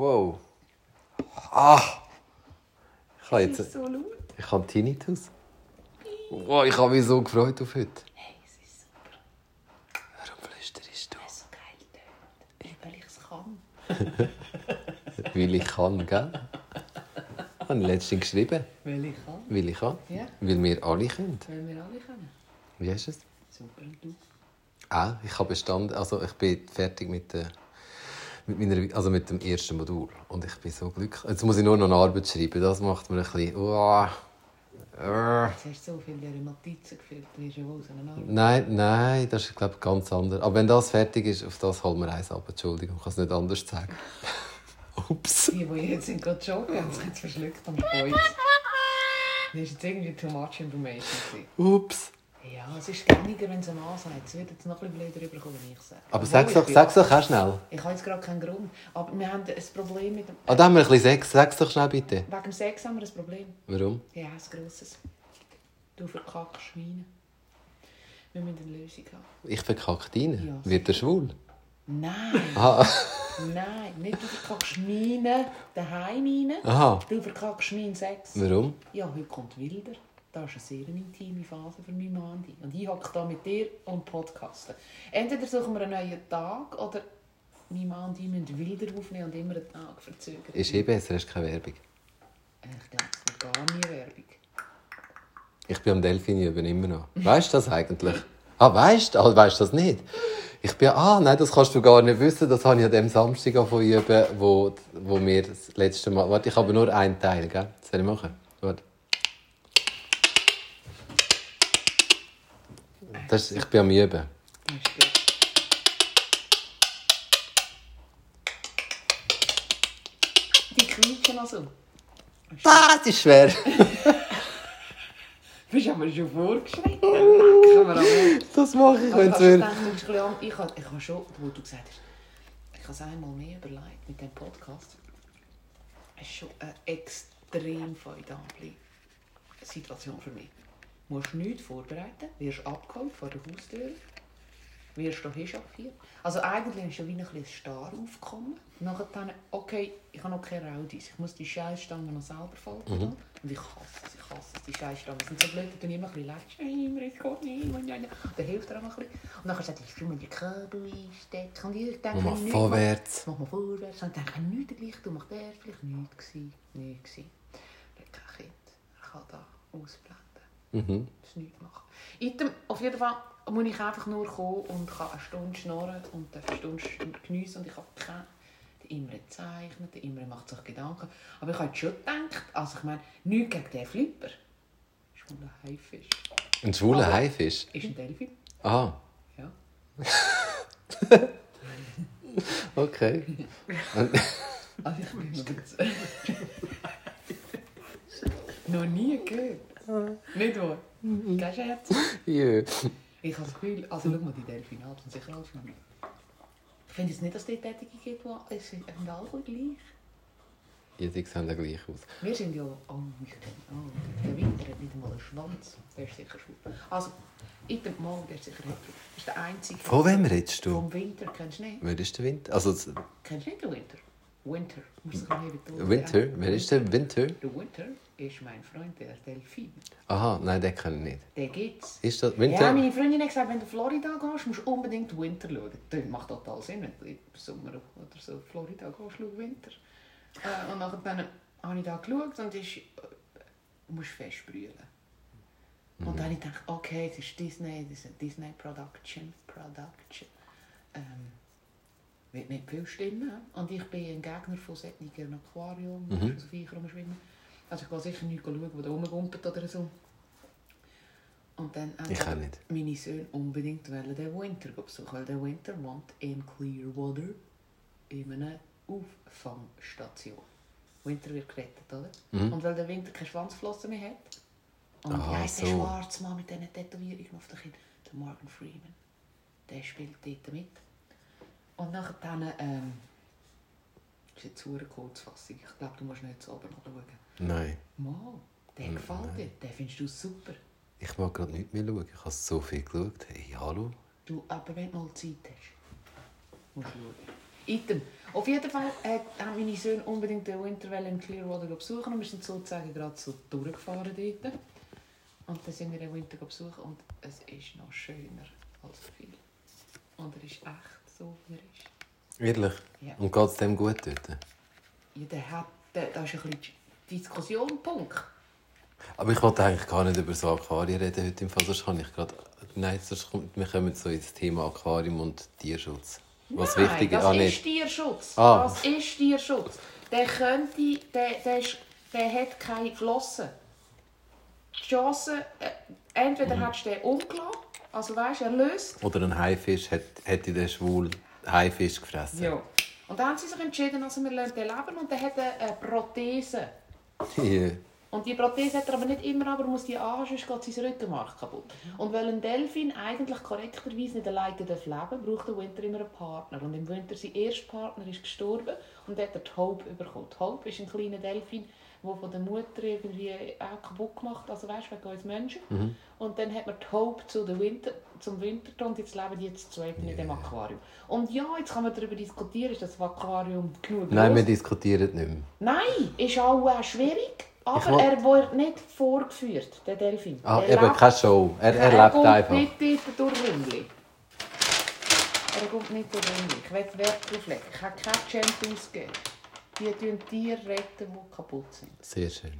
Wow. Ah! Ich habe jetzt... so. Ich habe Tinnitus. Wow, ich habe mich so gefreut auf heute. Hey, es ist super. Warum flüsterst du? Es ist so geil tönt. Weil ich es kann. Weil ich kann, gell? Habe ich letztens geschrieben. Weil ich kann. Weil ich kann. Ja. Weil wir alle können. Weil wir alle können. Wie ist es? Super, du? Ah, ich habe bestanden. Also ich bin fertig mit, der, mit, meiner, also mit dem ersten Modul. Und ich bin so glücklich. Jetzt muss ich nur noch eine Arbeit schreiben. Das macht mir ein bisschen... Oh, äh. Jetzt hast du so viele Notizen geführt. Du wirst ja wohl so eine Arbeit. Nein, nein, das ist glaube ich ganz anders. Aber wenn das fertig ist, auf das holen wir eins ab. Entschuldigung, ich kann es nicht anders sagen. Ups. Die, die jetzt sind gerade joggen, haben sich jetzt verschluckt am Kreuz. Das ist jetzt irgendwie too much information. Ups. Ja, es ist gängiger, wenn es ein Mann sagt. Es wird jetzt noch ein bisschen blöder rüberkommen, wenn ich sage. Aber sag's ich doch, sag's doch 18. auch schnell. Ich habe jetzt gerade keinen Grund. Aber wir haben ein Problem mit dem... Ah, da haben wir ein bisschen Sex. Sag's doch schnell bitte. Wegen dem Sex haben wir ein Problem. Warum? Ja, ein grosses. Du verkackst Schweine. Wir müssen eine Lösung haben. Ich verkacke rein. Ja, Wird er schwul? Nein, Ah, nein, nicht du verkackst meine daheim rein. aha. Du verkackst meinen Sex. Warum? Ja, heute kommt Wilder. Das ist eine sehr intime Phase für mich, Mandy. Und ich hocke da mit dir und podcasten. Entweder suchen wir einen neuen Tag oder mein Mann ich müssen Wilder aufnehmen und immer einen Tag verzögern. Ist eh besser, hast keine Werbung. Ich glaube, es wird gar nie Werbung. Ich bin am Delfin üben immer noch. Weißt du das eigentlich? Ah, weißt du? Ah, weißt du das nicht? Ich bin, ah, nein, das kannst du gar nicht wissen. Das habe ich an dem Samstag von üben, wo, wo wir das letzte Mal. Warte, ich habe nur einen Teil, gell? Soll ich machen? Warte. Das ich bin am Üben. Ist gut. Die quietschen also. Das ist schwer. Bist aber schon vorgeschritten. Das mache ich, wenn es du du an- ich habe, ich habe schon, wo du gesagt hast, ich habe es einmal mehr überlegt mit dem Podcast. Es ist schon eine extrem feudable Situation für mich. Musst nichts vorbereiten, wirst abgeholt vor der Haustür, wirst hier chauffiert. Also eigentlich ist schon wie ein bisschen Star aufgekommen. Nachher dann, okay, ich habe noch keine Raudis, ich muss die Scheißstangen noch selber falten. Mhm. Und ich hasse es, ich hasse es, die Scheißstangen sind so blöd, die tun immer ein bisschen. Immer, es geht nicht. Dann hilft er auch ein bisschen. Und dann sagt er, ich will mir die Kabel einstecken. Und ich denke, Mach nichts vorwärts. Mach mal vorwärts. Und dann denke ich, nichts gleich, du machst der vielleicht nichts gewesen. Nichts gewesen. Er hat kein Kind. Er kann da ausblenden. Mhm. Das ist nichts machen. Item, auf jeden Fall muss ich einfach nur kommen und kann eine Stunde schnurren und eine Stunde geniessen und ich habe keine Imre zeichnet, der Imre macht sich Gedanken. Aber ich habe schon gedacht, also ich meine, nichts gegen den Flipper. Ist ein Haifisch. Ein schwuler Aber- Haifisch. Ist ein Delfin? Ah, Ja. okay. Also ich bin noch nie gehört. Nicht wahr? Kein Scherz. Jö. Ich habe das Gefühl, also schau mal die Delfine an, sind sicher alles noch nicht. Ich finde jetzt nicht, dass es dort Tätige gibt, die es sind alle gleich. Ja, die sehen ja gleich aus. Wir sind ja, oh, ich kenn, oh, der Winter hat nicht einmal einen Schwanz. Der ist sicher schwul. Also, in dem Mal, der ist sicher hetero. Das ist der einzige. Von wem redest du? Vom Winter, kennst du nicht? Wer ist der Winter? Also, das- Kennst du nicht den Winter? Winter. Betonen. Winter? Wer ist der Winter? Der Winter ist mein Freund, der Delfin. Aha, nein, den kenne ich nicht. Den gibt's. Ist das Ja, Winter? meine Freundin hat gesagt, wenn du Florida gehst, musst du unbedingt Winter schauen. Das macht total Sinn, wenn du im Sommer oder so Florida gehst, schau Winter. Äh, und nachher dann habe ich da geschaut und ist, äh, musst fest brüllen. Und dann habe ich gedacht, okay, es ist Disney, das ist eine Disney Production. Production. Ähm, wird nicht viel stimmen. Und ich bin ein Gegner von solchen Aquarium, Mhm. so Viecher rumschwimmen. Also ich gehe sicher nicht schauen, wo da rumgumpelt oder so. Und dann Ich auch nicht. meine Söhne unbedingt wollen den Winter besuchen, weil der Winter wohnt in Clearwater in einer Auffangstation. Winter wird gerettet, oder? Mhm. Und weil der Winter keine Schwanzflossen mehr hat. Und Ah, wie heisst der so. schwarze Mann mit diesen Tätowierungen auf der Kinn? Der Morgan Freeman. Der spielt dort mit. Und nachher dann, ähm, ist jetzt eine Kurzfassung. Ich glaube, du musst nicht so oben schauen. Nein. Mal, der gefällt dir. Den findest du super. Ich mag gerade nicht mehr schauen. Ich habe so viel geschaut. Hey, hallo? Du, aber wenn du mal Zeit hast, musst du schauen. Item. Auf jeden Fall äh, haben meine Söhne unbedingt den Winterwelle in Clearwater besuchen und wir sind sozusagen gerade so durchgefahren dort. Und dann sind wir den Winter besuchen und es ist noch schöner als viel. Und er ist echt so, wie er ist. Ehrlich? Ja. Und geht es dem gut dort? Ja, der hat, der, da ist ein bisschen Diskussion, Punkt. Aber ich wollte eigentlich gar nicht über so Aquarien reden heute im Fall. Sonst kann ich gerade... Nein, sonst kommt, wir kommen so ins Thema Aquarium und Tierschutz. Was Nein, wichtig das ah, ist. Tierschutz. Ah. Das ist Tierschutz. Der könnte, der, der, ist, der hat keine Flossen. Die Chance, äh, entweder Mhm. hättest du den umgelassen, also weißt, er löst. Oder ein Haifisch hat, hätte den schwul Haifisch gefressen. Ja. Und dann haben sie sich entschieden, also wir lassen den leben und der hat eine Prothese. Ja. Und die Prothese hat er aber nicht immer, aber er muss die anhaben, sonst geht sein Rückenmark kaputt. Und weil ein Delfin eigentlich korrekterweise nicht alleine darf leben braucht der Winter immer einen Partner. Und im Winter sein erster Partner ist gestorben und hat er die Hope bekommen. Die Hope ist ein kleiner Delfin, der von der Mutter irgendwie auch kaputt gemacht also weißt wegen uns Menschen. Und dann hat man die Hope zu der Winter, zum Winter und jetzt leben die jetzt zwei in dem Aquarium. Und ja, jetzt kann man darüber diskutieren, ist das Aquarium genug Nein, wir groß? diskutieren nicht mehr. Nein, ist auch äh, schwierig. Aber will- er wird nicht vorgeführt, der Delfin. Ah, Der eben, lebt- keine Show. Er, er er lebt kommt einfach. nicht durch Rümmli. Er kommt nicht durch Rümmli. Ich will Wert drauf legen. Ich habe keine Champions gegeben. Die tun Tiere retten, die kaputt sind. Sehr schön.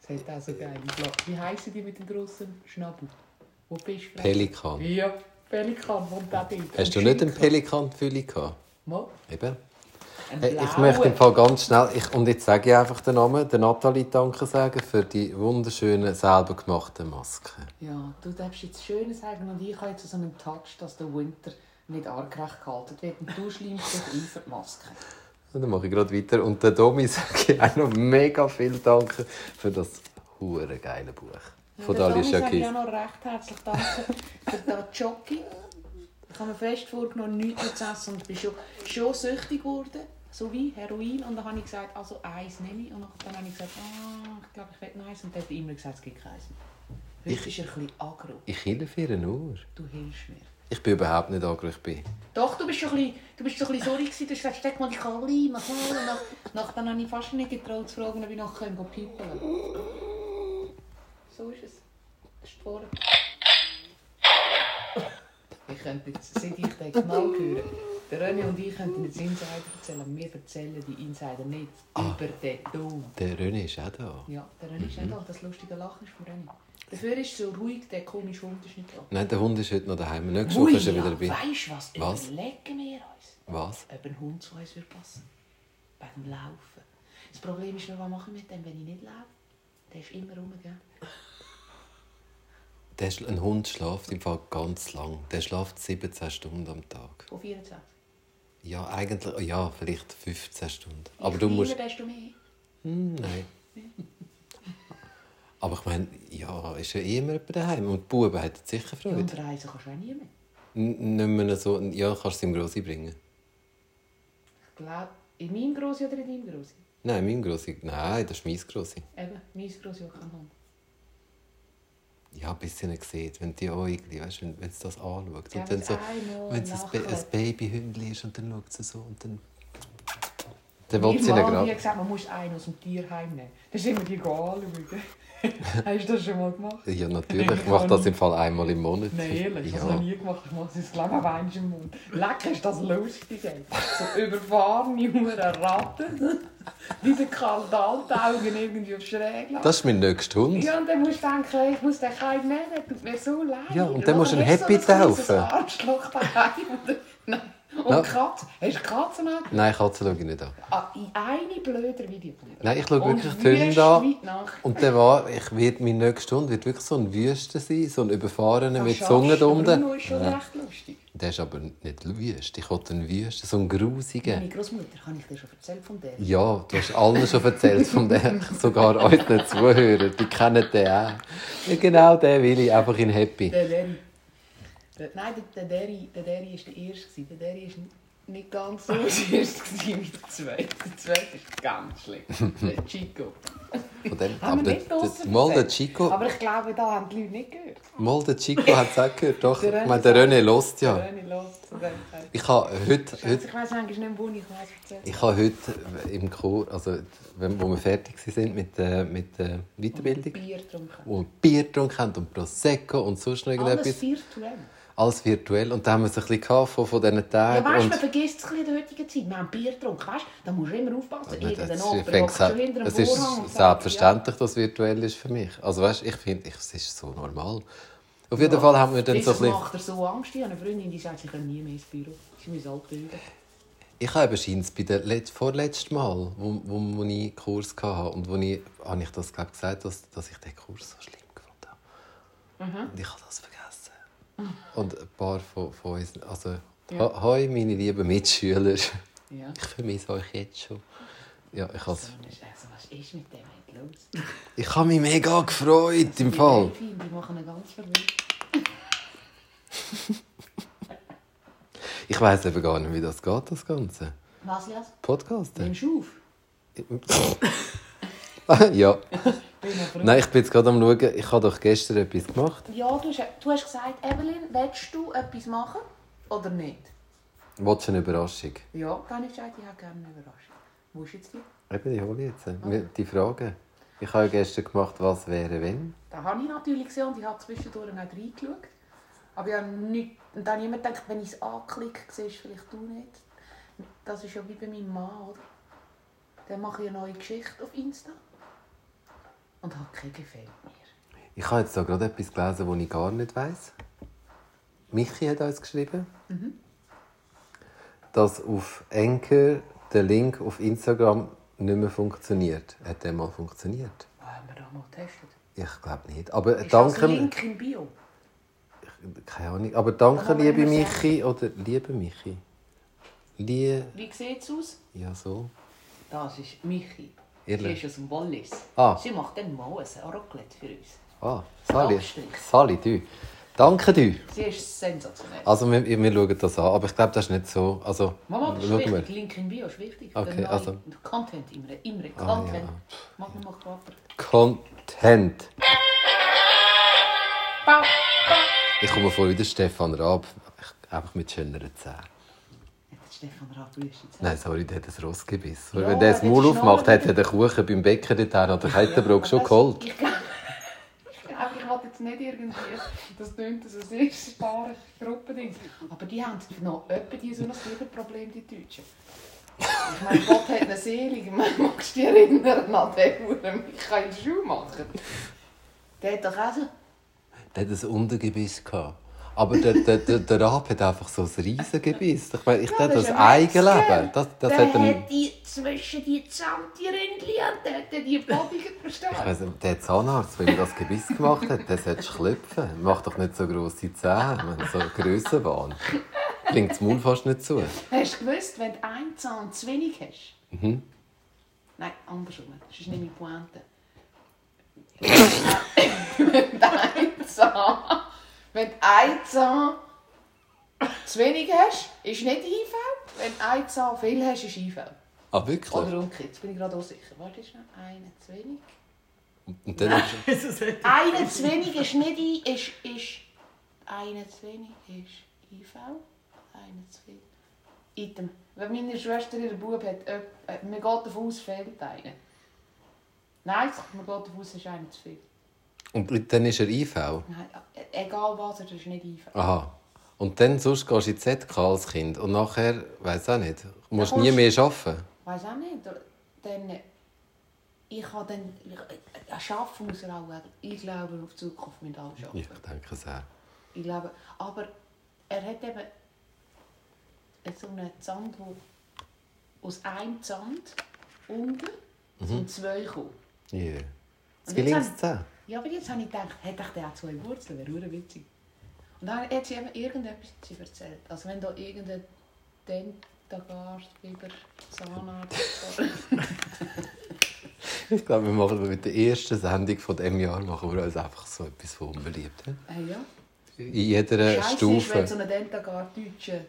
Das hat auch so geile Flagge. Wie heissen die mit dem grossen Schnabel? Wo Fisch fressen? Pelikan. Ja, Pelikan kommt auch dort. Hast du Und nicht einen. Pelikan-Fülle gehabt? Mal. Eben. Hey, ich möchte im Fall ganz schnell, ich, und jetzt sage ich einfach den Namen, der Nathalie Danke sagen für die wunderschönen, selber gemachten Masken. Ja, du darfst jetzt schön sagen und ich habe jetzt so einen Touch, dass der Winter nicht argrecht gehalten wird und du schleimst dich ein für die Maske. Und dann mache ich gerade weiter. Und der Domi sage ich auch noch mega viel Danke für das hure geile Buch. Von der Dalia sage ich Shakis. auch noch recht herzlich danke für das Jockey. Ich habe mir fest vorgenommen, nichts mehr zu essen und bin schon, schon süchtig geworden, so wie Heroin. Und dann habe ich gesagt, also eins nehme ich. Und dann habe ich gesagt, ah, ich glaube, ich will noch eins. Und dann hat er immer gesagt, es gibt keins. Heute ist er ein bisschen aggro. Ich helfe ihr nur. Du hilfst mir. Ich bin überhaupt nicht agro, ich bin. Doch, du bist schon ein bisschen, sorry gewesen. Du hast gesagt, steck mal die Kali, mach mal. Und nach, dann habe ich fast nicht getraut zu fragen, ob ich piepeln kann. So ist es. Das ist vorne. Ich könnte jetzt, seit ich den Knall höre, der René und ich könnten jetzt Insider erzählen. Wir erzählen die Insider nicht über den Ton. Der René ist auch da. Ja, der René ist nicht da. Das lustige Lachen ist von René. Dafür ist so ruhig, der komische Hund ist nicht da. Nein, der Hund ist heute noch daheim. Nächste Woche ist er wieder dabei. Weißt du was? Was? Überlegen wir uns Was? ob ein Hund zu uns würde passen. Beim Laufen. Das Problem ist nur, was mache ich mit dem, wenn ich nicht laufe? Der ist immer rum, gell? Der, ein Hund schläft im Fall ganz lang. Der schläft 17 Stunden am Tag. Von 24. Ja, eigentlich, ja, vielleicht 15 Stunden. Je Aber du musst. kleiner, desto mehr. Hm, nein. Aber ich meine, ja, ist ja eh immer jemand daheim. Und die Buben hätten sicher Ja, Freude. und reisen kannst du auch nie mehr. N nicht mehr so, ja, kannst du es ihm Grossi bringen. Ich glaube, in meinem Grossi oder in deinem Grossi? Nein, mein Grossi. Nein, das ist mein Grossi. Eben, mein Grossi keinen Hund. Ja, bis sie ihn sieht, wenn die Äugli, weißt wenn, wenn sie das anschaut. Ja, Und dann so, wenn es ein, Ba- ein. Babyhündli ist und dann schaut sie so und dann. Mein will sie ihn hat gerade. gesagt, man muss einen aus dem Tierheim nehmen. Dann sind wir die anschauen. Hast du das schon mal gemacht? Ja, natürlich. Ich mache das im Fall einmal im Monat. Nein, ehrlich, ich habe es ja. noch nie gemacht. Ich mache es ich einmal im Mund. Lecker ist das lustig. ey. So überfahrene Ratten. Die den kalten Altaugen irgendwie auf schräg lassen. Das ist mein nächster Hund. Ja, und dann musst du denken, ich muss den Kind nehmen, der tut mir so leid. Ja, und dann musst du Nachher einen hast Happy so ein taufen. Arschloch daheim. Nein. Und Ja. Katze. Hast du Katzen an? Nein, Katzen schaue ich nicht an. Ah, in eine blöder Video. Nein, ich schaue Und wirklich die Hunde an. Und der war, ich wird mein nächster Hund wird wirklich so ein Wüste sein, so ein Überfahrener mit Das Zunge schaffst du. unten. Bruno ist schon Ja. recht lustig. Der ist aber nicht wüst. Ich wollte einen Wüste, so einen grusigen. Meine Großmutter, habe ich dir schon erzählt von der? Ja, du hast allen schon erzählt von dem, sogar unseren Zuhörern. Die kennen den auch. Ja, genau den will ich, einfach in Happy. Der. Der, nein, der, der Derry der Derry war der erste. Der Derry war nicht ganz so der erste wie der zweite. Der zweite ist ganz schlimm. Der Chico. Von dem, Haben aber wir der, nicht der, mal der? Chico, Aber ich glaube, da haben die Leute nicht gehört. mal der Chico hat es auch gehört. Doch, Der ich meine, der René lost Der ja. René zu dem Zeitpunkt. Ich habe heute, heute, Ich weiss eigentlich nicht, wo ich was erzählt ich habe heute im Kurs, also wenn, wo wir fertig sind mit der, mit der Weiterbildung, Bier getrunken. wo wir Bier getrunken haben und Prosecco und sonst noch Alles irgendetwas. virtuell. Alles virtuell. Und da haben wir es ein bisschen gehabt von, von diesen Ja, Tagen. weißt du, und man vergisst es ein bisschen in der heutigen Zeit. Wir haben Bier getrunken, weißt du? Da musst du immer aufpassen. Aber Irgendein das Opa ist, ich denke, hockt schon es dem ist selbstverständlich, dass es virtuell ist für mich. Also weißt, ich finde, ich- es ist so normal. Auf jeden Ja. Fall haben wir dann so ein bisschen... macht er so Angst. Ich habe eine Freundin, die sagt, sie können nie mehr ins Büro. Sie müssen alt werden. Ich habe scheint's bei der Let vorletzten Mal, wo, wo, wo ich einen Kurs hatte und wo ich, habe ich das glaub, gesagt, dass, dass ich den Kurs so schlimm gefunden habe. Mhm. Und ich habe das vergessen. Und ein paar von, von uns, also Ja. hoi meine lieben Mitschüler, ich Ja. vermisse euch jetzt schon. Ja, ich, has, So, also, was ist mit dem los? ich habe mich mega gefreut, im Fall. Die machen ihn ganz verwirrt. Ich weiß eben gar nicht, wie das geht, das Ganze. Was, Jas? Podcasten. Nimmst du auf? ja. Nein, ich bin jetzt gerade am schauen, ich habe doch gestern etwas gemacht. Ja, du hast, du hast gesagt, Evelyn, willst du etwas machen oder nicht? Wolltest du eine Überraschung? Ja, dann habe ich gesagt, ich habe gerne eine Überraschung. Wo ist jetzt die? Eben, die hole ich jetzt. Mir- Die Frage. Ich habe ja gestern gemacht, was wäre, wenn. Da habe ich natürlich gesehen und ich habe zwischendurch nicht reingeschaut. Aber ich habe nicht, und dann habe ich immer gedacht, wenn ich es anklicke, siehst du vielleicht du nicht. Das ist ja wie bei meinem Mann, oder? Dann mache ich eine neue Geschichte auf Insta. Und hat kein gefällt mir. Ich habe jetzt da gerade etwas gelesen, das ich gar nicht weiss. Michi hat uns geschrieben, dass auf Enker der Link auf Instagram nicht mehr funktioniert. Hat der mal funktioniert? Oh, haben wir das mal getestet? Ich glaube nicht. Aber Ist das danke. Link im Bio? Keine Ahnung. Aber danke, liebe Michi. Oder liebe Michi. Lie. Wie sieht es aus? Ja, so. Das ist Michi. Ehrlich? Sie ist aus dem Wallis. Ah. Sie macht dann mal ein Raclette für uns. Ah, Sali. Sali, du. Danke, du. Sie ist sensationell. Also, wir, wir schauen das an. Aber ich glaube, das ist nicht so. Also, Mama, das ist wir. wichtig. Link im Bio ist wichtig. Okay, also- Content, immer, immer Ah, Content. ja. Mach mal Quater. Content. Ich komme vor wie der Stefan Raab. Ich- Einfach mit schöneren Zähnen. Stefan Raab gesagt. Nein, sorry, der hat ein Rossgebiss. Ja, Wenn der das Maul aufmacht, hat er den Kuchen beim Bäcker dort oder Heiterbrot schon das- geholt. Ich glaube, ich, wollte jetzt nicht irgendwie, das tönt so sehr spare Gruppending. Aber die haben noch etwa die so ein Leberproblem, die Deutschen. Ich meine, Gott hat eine Seele. Magst du dich erinnern an den, der Michael Schumacher? Der hat doch auch so... Der hat ein Untergebiss gehabt. Aber der, der, der, der Raab hat einfach so ein Riesengebiss. Ich meine, ich Ja, das das. Eigenleben, das, das der hat ein... hat die zwischen die Zahntirindli und der hat die Bodigen Ich verstanden. weiss nicht, der Zahnarzt, wenn er das Gebiss gemacht hat, der sollte klopfen. Mach doch nicht so grosse Zähne, wenn so Grössenwahn. Klingt das Maul fast nicht zu. Hast du gewusst, wenn du einen Zahn zu wenig hast? Mhm. Nein, andersrum. Das ist nicht meine Pointe. wenn du einen Zahn, wenn du einen Zahn zu wenig hast, ist nicht IV. Wenn du einen Zahn viel hast, ist IV. Ah, wirklich? Oder umgekehrt. Jetzt bin ich gerade auch sicher. Warte schnell. Einen zu wenig. Und dann ist, Einen zu wenig ist nicht I, ist, ist einen zu wenig ist IV. Einen zu viel. Item. Wenn meine Schwester ihren Bub hat, äh, äh, man geht davon aus, fehlt einer. Nein, man geht davon aus, es ist einer zu viel. Und dann ist er IV. Nein, äh, egal was, er ist nicht IV. Aha. Und dann sonst gehst du in die ZK als Kind. Und nachher, weiß auch nicht, musst du nie mehr arbeiten. Weiß auch nicht. Dann, äh, ich habe dann, ich, äh, arbeiten muss er auch. Ich glaube, auf die Zukunft mit allem arbeiten. Ich denke sehr. Ich glaube, aber er hat eben so einen Zand, wo aus einem Zand unten sind zwei gekommen. Ja. Das Und gelingt jetzt es zehn. Ja, aber jetzt habe ich gedacht, hätte ich der auch zwei Wurzeln, wäre verdammt witzig. Und dann hat sie eben irgendetwas sie erzählt. Also wenn da irgendein Dentagarst, Biber, Zahnarzt... Ich glaube, wir machen mit der ersten Sendung von diesem Jahr machen wir uns einfach so etwas von unbeliebt. he? äh, ja. In jeder Scheiße ist, Stufe. wenn so ein Dentagard deutsche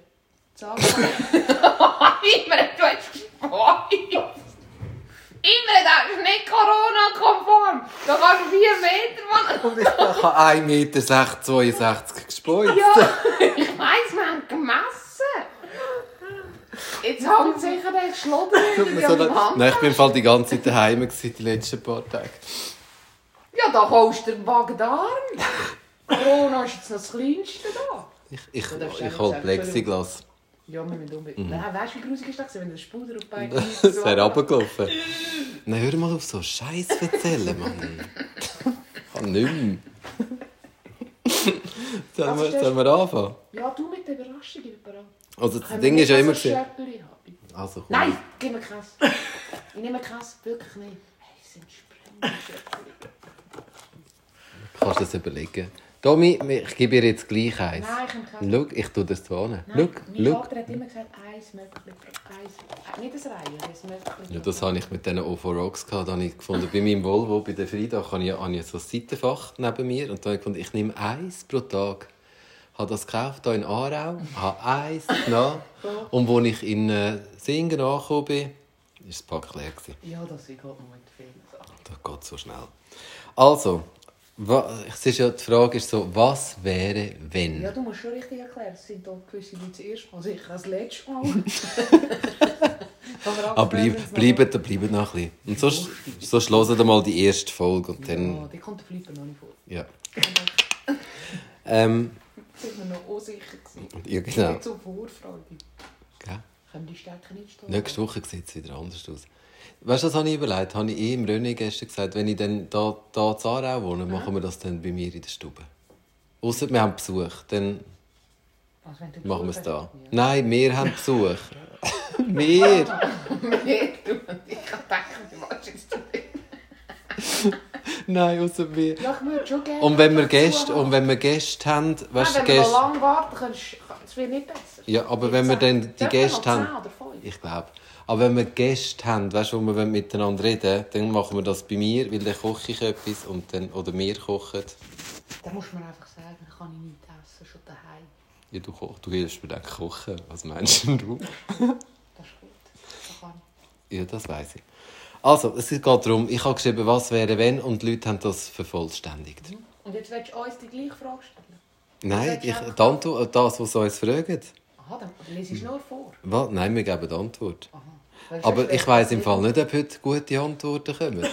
Zahnarzt... Immer, du hast Spaß! Immer, das ist nicht Corona-konform! Da kannst du vier Meter machen! Und ich habe 1,62 Meter gespeut. Ja, ich weiss, wir haben gemessen. Jetzt hängt sicher der Schlodder meinem leid. Hand. Nein, ich bin Fall die ganze Zeit daheim gewesen, die letzten paar Tage. Ja, da holst du den Magen-Darm. Corona ist jetzt noch das Kleinste da. Ich, ich, ich, auch hole Plexiglas. Ja, wir müssen unbedingt. Mhm. Nein, weißt du, wie grusig ist das, wenn der Spuder auf beiden Es wäre runtergelaufen. Nein, hör mal auf so Scheiß erzählen, Mann. Ich kann nicht mehr. Sollen wir, sollen wir anfangen? Ja, du mit der Überraschung, ich bin bereit. Also das Können Ding wir ist ja immer... so gewesen- Schärpeli haben? Also, komm. Nein, gib mir keins. Ich nehme keins, wirklich nicht. Hey, es sind Sprengschärpeli. Kannst du das überlegen? Tommy, ich gebe dir jetzt gleich eins. Nein, ich habe keins. Schau, ich tue das da hin. Nein, Schau, mein schau. Vater hat immer gesagt, eins. Äh, nicht ein Reihe, ein Mörkli. Ja, das habe ich mit diesen OVO Rocks gehabt. Da habe ich gefunden, bei meinem Volvo, bei der Frida, habe ich, habe ich so ein Seitenfach neben mir. Und da habe ich gefunden, ich nehme eins pro Tag. Ich habe das gekauft, hier in Aarau. habe eins genommen. Und als ich in äh, Singen angekommen bin, war das Pack leer. Ja, das ist gerade noch mit vielen Sachen. Das geht so schnell. Also, es ist ja, die Frage ist so, was wäre, wenn? Ja, du musst schon richtig erklären. Es sind da gewisse Leute das erste Mal, sicher das letzte Mal. Aber Ah, bleib, bleibt, bleibt noch ein bisschen. Und sonst, sonst hören wir mal die erste Folge und Ja, dann... die kommt der Flipper noch nicht vor. Ja. Ähm, sind wir noch unsicher gewesen. ja, genau. Nicht so Vorfreude. Gell? Können die Stärke nicht stehen? Nächste Woche sieht es wieder anders aus. Weißt du, was habe ich überlegt? Habe ich eh im René gestern gesagt, wenn ich dann da, da in Aarau wohne, machen wir das dann bei mir in der Stube. Ausser wir haben Besuch, dann Also, machen wir es da. ja. Nein, wir haben Besuch. wir! Mehr, du und ich kann denken, du machst jetzt. Nein, außer wir. Ja, ich würde schon gerne. Und wenn wir Gäste, und wenn wir Gäste haben, weißt du, wenn wir Gäste... lange warten, kannst es wird nicht besser. Ja, aber wenn wir dann die wir Gäste haben... oder? Ich glaube. Aber wenn wir Gäste haben, weißt du, wo wir miteinander reden, dann machen wir das bei mir, weil dann koche ich etwas und dann, oder wir kochen. Dann muss man einfach sagen, dann kann ich nicht essen, schon daheim. Ja, du, koch, du hilfst mir dann kochen. Was meinst du? Das ist gut. Das kann ich. Ja, das weiß ich. Also, es geht darum, ich habe geschrieben, was wäre wenn, und die Leute haben das vervollständigt. Und jetzt willst du uns die gleiche Frage stellen? Nein, ich, die Antwort, das, was sie uns fragen. Aha, dann lese ich es nur vor. Was? Nein, wir geben die Antwort. Aha. Aber ich weiss im. Fall nicht, ob heute gute Antworten kommen.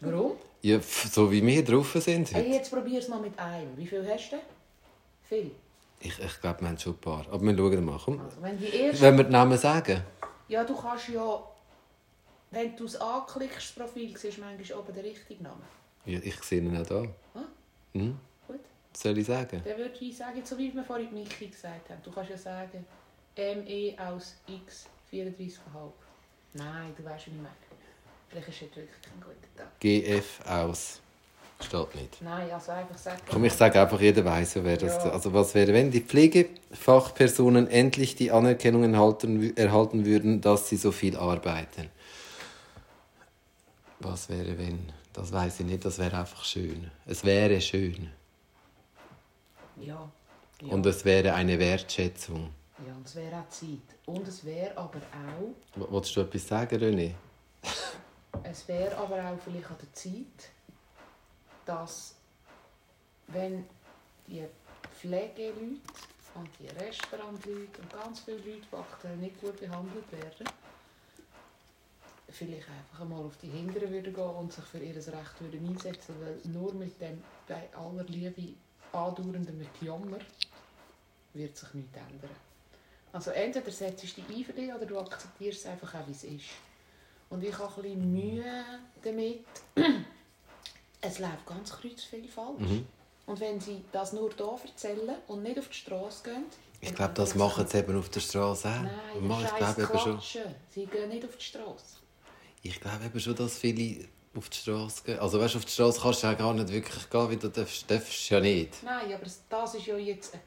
Warum? Ja, so wie wir drauf sind Hey, heute. jetzt probier es mal mit einem. Wie viel hast du? Viel. Ich, ich glaube, wir haben schon ein paar. Aber wir schauen mal. Komm. Also, wenn die erste... Wenn wir die Namen sagen. Ja, du kannst ja... Wenn du es anklickst, das Profil, siehst du manchmal oben den richtigen Namen. Ja, ich sehe ihn auch da. Ah, Mhm. gut. Was soll ich sagen? Dann würde ich sagen, so wie wir vorhin Michi gesagt haben. Du kannst ja sagen, ME aus X 34,5. Nein, du weißt, wie ich meine. Vielleicht ist heute wirklich kein guter Tag. GF aus. Steht nicht. Nein, also einfach sagen... Komm, ich sage einfach, jeder weiß wer das Ja. Also was wäre, wenn die Pflegefachpersonen endlich die Anerkennung erhalten, erhalten würden, dass sie so viel arbeiten? Was wäre, wenn? Das weiß ich nicht, das wäre einfach schön. Es wäre schön. Ja. ja. Und es wäre eine Wertschätzung. Ja, und es wäre auch Zeit. Und es wäre aber auch... Wolltest du etwas sagen, René? Es wäre aber auch vielleicht an der Zeit, dass wenn die Pflegeleute und die Restaurantleute und ganz viele Leute, die aktuell nicht gut behandelt werden, vielleicht einfach einmal auf die Hinteren würden gehen und sich für ihr Recht würden einsetzen weil nur mit dem bei aller Liebe andauernden Gejammer wird sich nichts ändern. Also entweder setzt du dich ein für dich oder du akzeptierst es einfach auch, wie es ist. Und ich habe ein bisschen Mühe damit. es läuft ganz kreuzviel falsch. Mhm. Und wenn sie das nur hier erzählen und nicht auf die Straße gehen... Ich glaube, das machen sie eben auf der Straße auch. Nein, ich glaube eben schon. Sie gehen nicht auf die Straße. Ich glaube eben schon, dass viele auf die Straße gehen. Also weißt, auf die Straße kannst du ja gar nicht wirklich gehen, weil du darfst, darfst ja nicht. Nein, aber das- ist ja jetzt... Äh,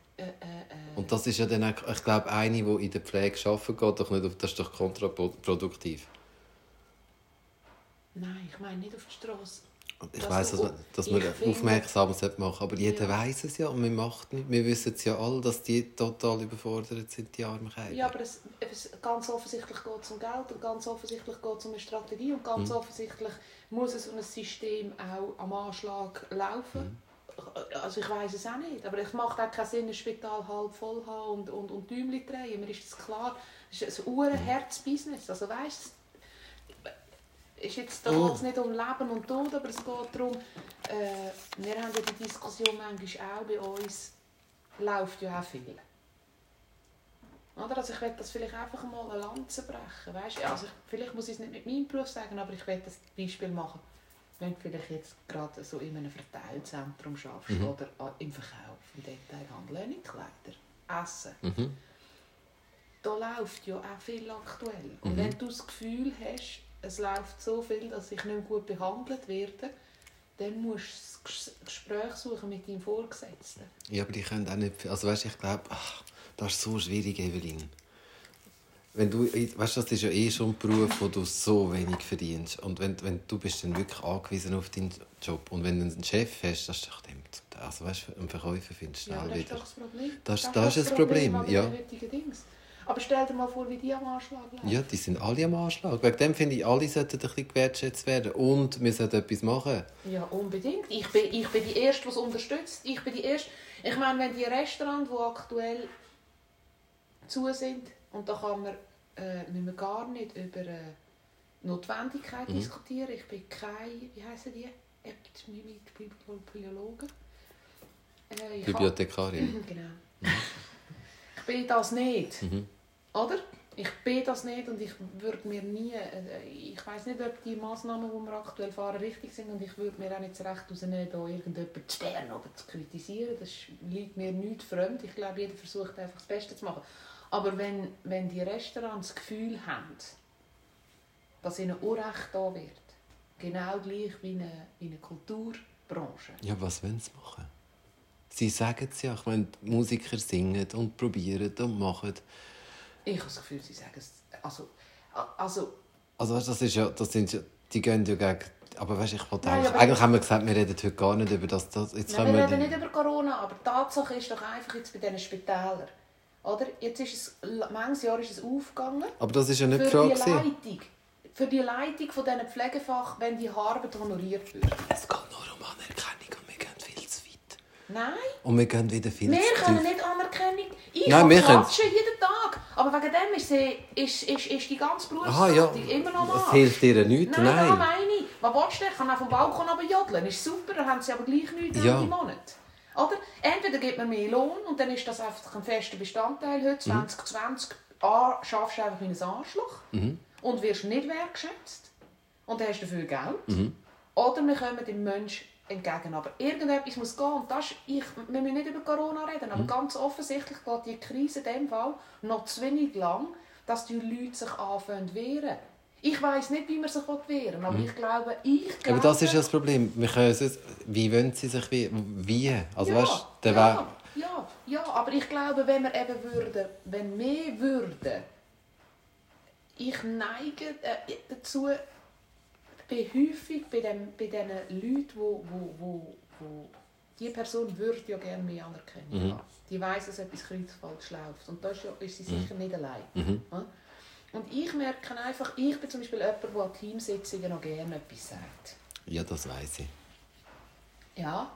Und das ist ja dann auch, ich glaube, eine, die in der Pflege arbeitet, geht doch nicht auf, das ist doch kontraproduktiv. Nein, ich meine nicht auf die Straße. Ich weiss, dass man, dass man finde- aufmerksam machen sollte, aber jeder Ja. weiß es ja und wir macht nicht. Wir wissen es ja alle, dass die total überfordert sind, die armen Kinder. Ja, aber es, es, ganz offensichtlich geht es um Geld und ganz offensichtlich geht es um eine Strategie und ganz Mhm. offensichtlich muss es so ein System auch am Anschlag laufen. Also ich weiß es auch nicht, aber es macht auch keinen Sinn, ein Spital halb voll haben und, und, und Däumchen drehen. Mir ist das klar. Das ist ein ure Herzbusiness. Also weißt ist jetzt da Oh. geht's nicht um Leben und Tod, aber es geht darum, äh, wir haben ja die Diskussion manchmal auch bei uns, läuft ja auch viel. Oder? Also ich werde das vielleicht einfach mal eine Lanze brechen. Weißt? Also ich, vielleicht muss ich es nicht mit meinem Beruf sagen, aber ich werde das Beispiel machen. Wenn du vielleicht jetzt gerade so in einem Verteilzentrum schaffst Mhm. oder im Verkauf, im Detailhandel, nicht Kleider, Essen, Mhm. da läuft ja auch viel aktuell. Und Mhm. wenn du das Gefühl hast, es läuft so viel, dass ich nicht mehr gut behandelt werde, dann musst du das Ges- Gespräch suchen mit deinem Vorgesetzten. Ja, aber die können auch nicht. Also weißt, ich glaube, das ist so schwierig, Evelyn. Wenn du, weißt, das ist ja eh schon ein Beruf, wo du so wenig verdienst. Und wenn, wenn du bist dann wirklich angewiesen auf deinen Job. Und wenn du einen Chef hast, das ist doch dem. Also weißt, einen Verkäufer findest du Ja, schnell das ist wieder. doch das Problem. Das- das ist das Problem, an ja. Aber stell dir mal vor, wie die am Anschlag laufen. Ja, die sind alle am Anschlag. Wegen dem finde ich, alle sollten ein bisschen gewertschätzt werden. Und wir sollten etwas machen. Ja, unbedingt. Ich bin, ich bin die Erste, die es unterstützt. Ich bin die Erste. Ich meine, wenn die Restaurants, die aktuell zu sind, und da kann man, äh, müssen wir gar nicht über äh, Notwendigkeit Mhm. diskutieren. Ich bin kein, wie heißen die? Epidemiologe. Äh, Bibliothekarin. Genau. Ich bin das nicht. Mhm. Oder? Ich bin das nicht und ich würde mir nie, äh, ich weiß nicht, ob die Massnahmen, die wir aktuell fahren, richtig sind und ich würde mir auch nicht das Recht rausnehmen, da irgendjemanden zu sperren oder zu kritisieren. Das liegt mir nicht fremd. Ich glaube, jeder versucht einfach das Beste zu machen. Aber wenn, wenn die Restaurants das Gefühl haben, dass ihnen Unrecht da wird, genau gleich wie eine, wie eine Kulturbranche, Ja, was wollen sie machen? Sie sagen es ja. Ich meine, Musiker singen und probieren und machen. ich habe das Gefühl, sie sagen es, also, also Also weißt, das ist ja, das sind ja, die gehen ja gegen. Aber weißt, ich wollte eigentlich, eigentlich haben wir gesagt, wir reden heute gar nicht über das. das jetzt Nein, wir reden nicht über Corona, aber die Tatsache ist doch einfach jetzt bei diesen Spitälern. Oder? Jetzt ist es, manches Jahr ist es aufgegangen. aber das ist ja nicht für Frage. die. Leitung. Für die Leitung von diesen Pflegefach, wenn die Arbeit honoriert wird. Es geht nur um Anerkennung und wir gehen viel zu weit. Nein, Und wir gehen wieder viel wir zu können tief. nicht Anerkennung. Ich Nein, wir können- jeden Tag. Aber wegen dem ist, sie, ist, ist, ist die ganze Aha, ja. Immer noch Das mal. hilft dir nichts. Nein, Nein. das meine ich. Was willst du? Ich kann auch vom Balkon aber jodeln. Ist super, dann haben sie aber gleich nichts Ja. Ende Monat. Oder? Entweder gibt man mehr Lohn und dann ist das einfach ein fester Bestandteil. Heute, Mhm. 2020, A, schaffst du einfach wie ein Arschloch Mhm. und wirst nicht wertgeschätzt. Und dann hast du dafür Geld. Mhm. Oder wir kommen dem Menschen entgegen. Aber irgendetwas muss gehen. Und das ist, ich, wir müssen nicht über Corona reden, Mhm. aber ganz offensichtlich geht die Krise in dem Fall noch zu wenig lang, dass die Leute sich anfangen zu wehren. Ich weiß nicht, wie man sich wehren will, aber ich glaube, ich glaube... Mhm. Aber das ist ja das Problem. Wir können es, wie wollen sie sich wie? wie? Also ja, weißt, der ja, ja, ja, aber ich glaube, wenn wir eben würden, wenn wir würden, ich neige äh, dazu, bei häufig bei, dem, bei diesen Leuten, wo, wo, wo, wo die Person würde ja gerne mehr Anerkennung Mhm. Die weiß, dass etwas kreuzfalsch läuft. Und da ist, ja, ist sie sicher nicht allein. Mhm. Ja? Und ich merke einfach, ich bin zum Beispiel jemand, der an Teamsitzungen noch gerne etwas sagt. Ja, das weiß ich. Ja,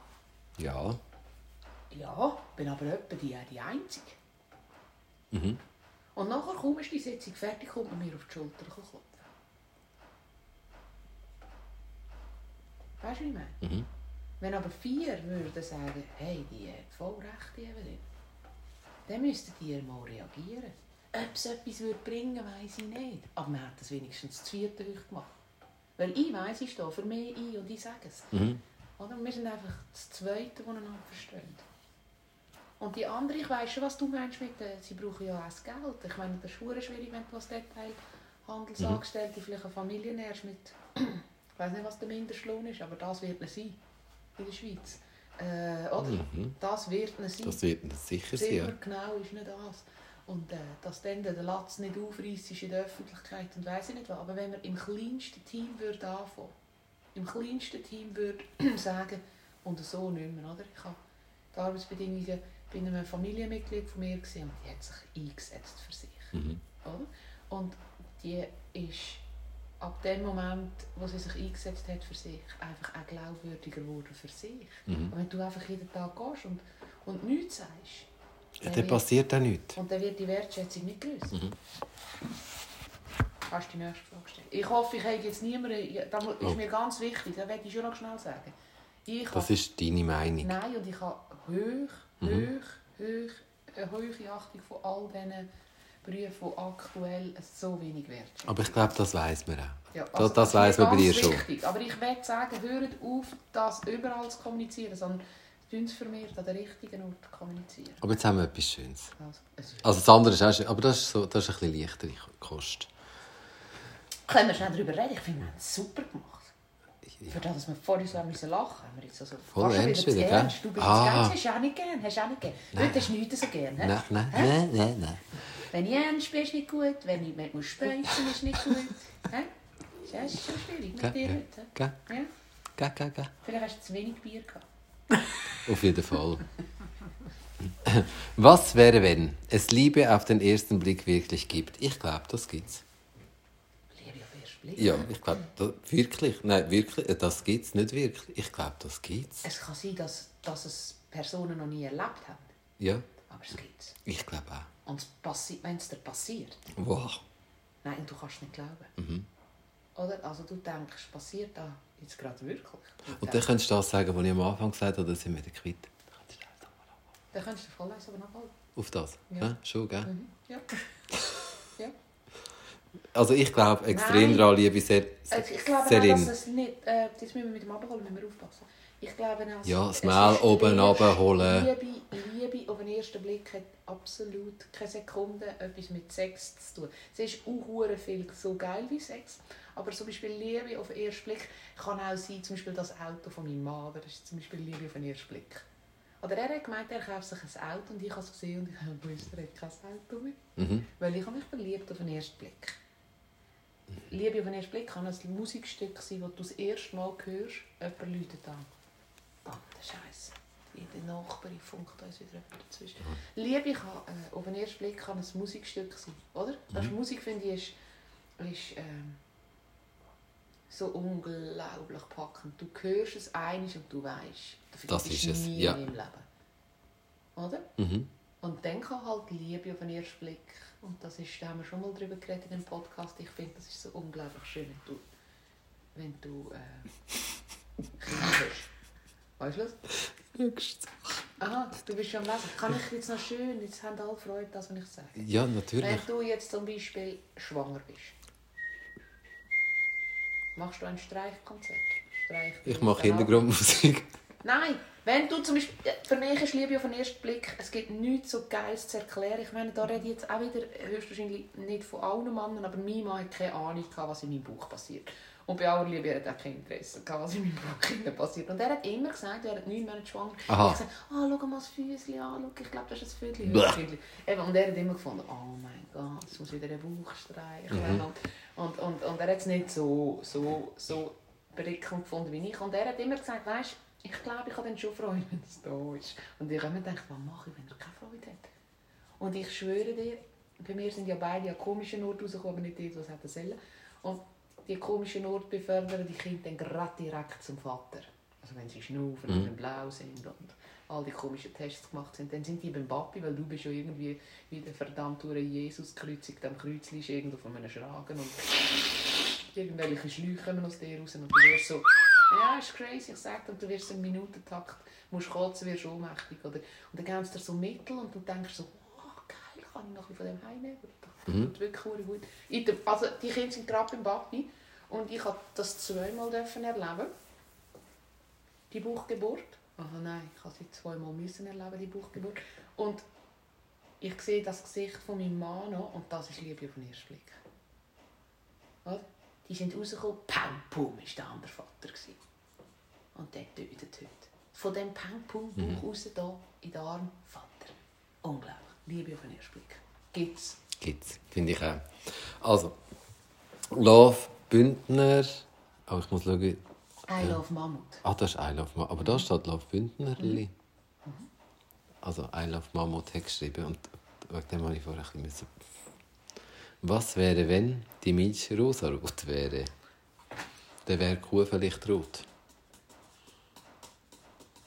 Ja. ja, bin aber etwa die, die Einzige. Mhm. Und nachher kaum ist die Sitzung fertig, kommt man mir auf die Schulter klopfen. Weißt du, wie ich meine? Mhm. Wenn aber vier würden sagen, hey, die hat voll recht, die Evelyn, dann müssten die mal reagieren. Ob es etwas würde bringen weiss ich nicht. Aber man hat das wenigstens zu viert gemacht. Weil ich weiss, ich stehe für mich ein und ich sage es. Mhm. Oder? Wir sind einfach das Zweite, das einander verstehen. Und die andere, ich weiss schon, was du meinst mit, äh, sie brauchen ja auch das Geld. Ich meine, das ist schwierig, wenn du als Detailhandelsangestellte vielleicht eine Familie nährst mit, ich weiß nicht, was der Mindestlohn ist, aber das wird es sein in der Schweiz. Äh, oder? Mhm. Das wird es sein. Das wird sicher sein. Ja. genau ist nicht das. Und äh, dass dann der Latz nicht aufreißt ist in der Öffentlichkeit und weiss ich nicht was. Aber wenn wir im kleinsten Team würde anfangen, im kleinsten Team würde sagen, und so nicht mehr, oder? Ich habe die Arbeitsbedingungen bei einem Familienmitglied von mir gesehen und die hat sich eingesetzt für sich. Mhm. Oder? Und die ist ab dem Moment, wo sie sich eingesetzt hat für sich, einfach auch glaubwürdiger geworden für sich. Mhm. Wenn du einfach jeden Tag gehst und, und nichts sagst, Ja, dann passiert auch nichts. und dann wird die Wertschätzung nicht größer. Mhm. Kannst du die nächste Frage stellen? Ich hoffe, ich habe jetzt niemanden... Das ist Oh. mir ganz wichtig, das werde ich schon noch schnell sagen. Ich Das habe, ist deine Meinung. nein, und ich habe hoch, Mhm. hoch, hoch, eine hohe Achtung von all diesen Berufen, die aktuell so wenig wertschätzen. Aber ich glaube, das weiß man auch. Ja, das das ist weiss mir man bei dir schon. wichtig. Aber ich möchte sagen, hört auf, das überall zu kommunizieren, sondern vermehrt an den richtigen Ort zu kommunizieren. Aber jetzt haben wir etwas Schönes. Also, Also das andere ist auch schön, aber das ist, so, das ist ein bisschen leichtere Kost. Können wir schnell darüber reden? Ich finde, wir haben es super gemacht. Für das, dass wir vorhin so haben müssen lachen haben wir jetzt also Voll ernst wieder gell? ernst. Du bist Ah. ah. hast du auch nicht gern, hast du auch nicht gern. Heute hast du nichts so gern. Nein, nein, nein, nein, nein. Wenn ich ernst bin, ist nicht gut. Wenn ich mit muss speizen, ist nicht gut. Das ist schon schwierig mit dir Ja. heute. Ja? Gell, gell, gell. Vielleicht hast du zu wenig Bier gehabt. Auf jeden Fall. Was wäre, wenn es Liebe auf den ersten Blick wirklich gibt? Ich glaube, das gibt's. Liebe auf den ersten Blick. Ja, ich glaube, wirklich. Nein, wirklich, das gibt's nicht wirklich. Ich glaube, das gibt's. Es kann sein, dass, dass es Personen noch nie erlebt haben. Ja, Aber es gibt es. ich glaube auch. Und es wenn es dir passiert, Wow. nein, du kannst nicht glauben. Mhm. Oder? Also du denkst, passiert da jetzt gerade wirklich? Und dann könntest du das sagen, was ich am Anfang gesagt habe, oder sind wir wieder quitt? Dann kannst du den Volllesen aber nachholen. Auf das? Ja. Ja. Schon, gell? Mhm. Ja. ja. Also ich glaube extrem daran, liebe Ser Also ich glaube Serin. dass es nicht... Äh, jetzt müssen wir mit dem Abholen müssen wir aufpassen. Ich glaube auch, Ja, das ist oben runterholen. Liebe, Liebe auf den ersten Blick hat absolut keine Sekunde etwas mit Sex zu tun. Es ist auch viel so geil wie Sex. Aber zum Beispiel Liebe auf den ersten Blick kann auch sein, zum Beispiel das Auto von meinem Mann. Das ist zum Beispiel Liebe auf den ersten Blick. Oder er hat gemeint, er kauft sich ein Auto und ich habe es gesehen und ich habe gewusst, er hat kein Auto mehr. Mhm. Weil ich habe mich verliebt auf den ersten Blick. Liebe auf den ersten Blick kann ein Musikstück sein, das du das erste Mal hörst, jemand läutet an. Verdammte Scheiße. Die Nachbarin funkt uns wieder jemand dazwischen. Liebe kann, äh, auf den ersten Blick kann ein Musikstück sein, oder? Das Mhm. Musik, finde ich, ist, ist ähm, so unglaublich packend. Du hörst es einiges und du weißt, du Das ist es, nie ja. im Leben. Oder? Mhm. Und dann kann halt Liebe auf den ersten Blick. Und das ist, da haben wir schon mal drüber geredet in dem Podcast. Ich finde, das ist so unglaublich schön, wenn du, wenn du äh. Weißt du das? Aha, du bist schon am Lesen. Kann ich jetzt noch schön, jetzt haben alle Freude, das, was ich sage. Ja, natürlich. Wenn du jetzt zum Beispiel schwanger bist, machst du ein Streichkonzert? Streich Ich mache Hintergrundmusik. Nein, wenn du zum Beispiel, für mich ist Liebe auf den ersten Blick, es gibt nichts so Geiles zu erklären. Ich meine, da rede ich jetzt auch wieder höchstwahrscheinlich nicht von allen Männern, aber mein Mann hat keine Ahnung was in meinem Bauch passiert. Und bei aller Liebe hat er auch kein Interesse gehabt, was in meinem Bauch passiert. Und er hat immer gesagt, er hat neun Monate schwanger. Aha. Ich gesagt, ah, schau mal das Füßchen an, schau, ich glaube, das ist ein. Eben, Und er hat immer gefunden, oh mein Gott, jetzt muss wieder den Bauch streicheln. Mhm. Und, und, und, und er hat es nicht so, so, so prickelnd gefunden wie ich. Und er hat immer gesagt, weißt ich glaube, ich habe dann schon Freude, wenn es da ist. Und ich habe mir gedacht, was mache ich, wenn er keine Freude hat? Und ich schwöre dir, bei mir sind ja beide an komischen Orten rausgekommen, aber nicht die, die es hätten sollen. Und die komischen Orte befördern die Kinder dann gerade direkt zum Vater. Also wenn sie schnaufen Mhm. und blau sind und all die komischen Tests gemacht sind, dann sind die beim Papi, weil du bist ja irgendwie wie der verdammte Jesus gekreuzigt am Kreuz liegst irgendwo von einem Schragen und irgendwelche Schläuche kommen aus dir raus und du wirst so, ja, ist crazy, ich sag dir, und du wirst im Minutentakt, musst kotzen, wirst ohnmächtig, oder? Und dann geben sie dir so Mittel und du denkst so, kann ich noch von dem heimnehmen? Das Mhm. wirklich gut. Der, also, die Kinder sind gerade beim Papi und ich durfte das zweimal dürfen erleben. Die Bauchgeburt. Aha, nein, ich habe sie zweimal müssen erleben, die Bauchgeburt. Und ich sehe das Gesicht von meinem Mann noch und das ist Liebe auf den ersten Blick. Die sind rausgekommen, pam, pum, ist der andere Vater. Gewesen. Und der tötet heute. Von dem pam, pum, Bauch raus, da, in den Arm, Vater. Unglaublich. Liebe auf den ersten Blick. Gibt's. Gibt's, finde ich auch. Also, Love Bündner. Oh, ich muss schauen. I love Mammut. Ah, das ist I Love Mammut. Aber da steht Love Bündnerli. Also, I Love Mammut hat geschrieben. Und wegen dem habe ich vorher ein bisschen Was wäre, wenn die Milch rosarot wäre? Dann wäre die Kuh vielleicht rot.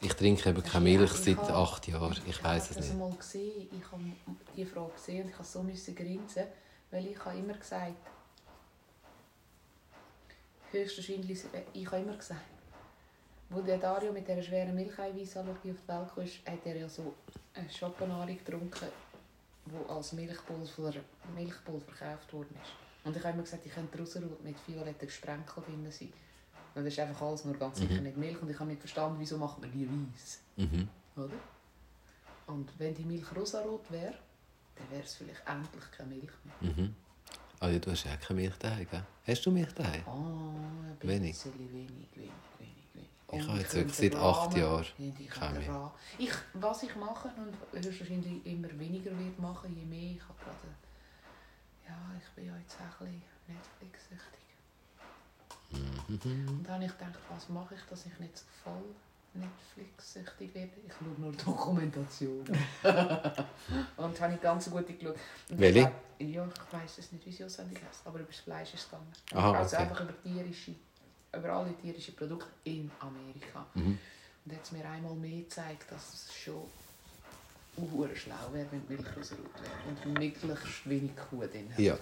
Ich trinke eben keine Milch Ich seit acht Jahren. Ich weiß es habe das nicht. mal gesehen. Ich habe die Frage gesehen und ich musste so müssen grinsen, weil ich habe immer gesagt, höchstwahrscheinlich, ich habe immer gesagt, wo der Dario mit dieser schweren Milcheiweißallergie auf die Welt kam, hat er ja so eine Schokonahrung getrunken, die als Milchpulver, Milchpulver verkauft worden ist. Und ich habe immer gesagt, ich könnte Rosenrot mit violetten Sprenkeln drin sein. Und das ist einfach alles nur ganz sicher Mhm. nicht Milch. Und ich habe nicht verstanden, wieso macht man die weiß. Mhm. Oder? Und wenn die Milch rosarot wäre, dann wäre es vielleicht endlich keine Milch mehr. Mhm. Ah ja, du hast ja keine Milch daheim, gell? Hast du Milch daheim? Ah, ein Wenig. wenig, wenig, wenig, wenig. Ich Und habe jetzt wirklich seit acht Jahren Ja, ich, keine. Ra- ich Was ich mache und höchstwahrscheinlich immer weniger wird machen, je mehr ich habe gerade... Ja, ich bin ja jetzt auch ein bisschen Netflix-süchtig. Mhm. Und dann habe ich gedacht, was mache ich, dass ich nicht so voll Netflix-süchtig werde? Ich schaue nur Dokumentationen. und habe ich ganz gute geschaut. Welche? Ja, ich weiß es nicht, wie sie auswendig heißt, aber über das Fleisch ist es gegangen. Aha, also okay. einfach über tierische, über alle tierischen Produkte in Amerika. Mhm. Und hat es mir einmal mehr gezeigt, dass es schon uhr schlau wäre, wenn die Milch rosarot wäre und möglichst wenig Kuh drin hat. Ja.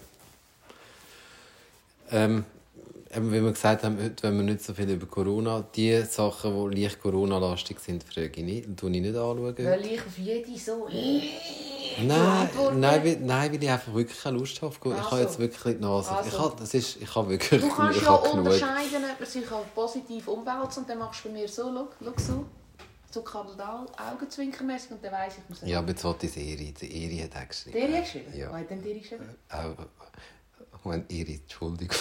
Ähm, eben, wie wir gesagt haben, heute wenn wir nicht so viel über Corona, die Sachen, die leicht Corona-lastig sind, frage ich nicht, tue ich nicht anschauen. Weil ich auf jede so... Nein, nein, weil, nein, weil ich einfach wirklich keine Lust habe. Ich habe jetzt wirklich die Nase. Ich, Also. habe, das ist, ich habe wirklich Du kannst ich ja unterscheiden, ob man sich auf positiv umwälzt und dann machst du bei mir so, schau, so, so Kardinal, Augenzwinkermäßig und dann weiss ich, ich muss Ja, aber jetzt wollte ich Seri. Die Eri hat auch geschrieben. Der hat geschrieben? Ja. Was hat denn der geschrieben? Wenn Eri, Entschuldigung.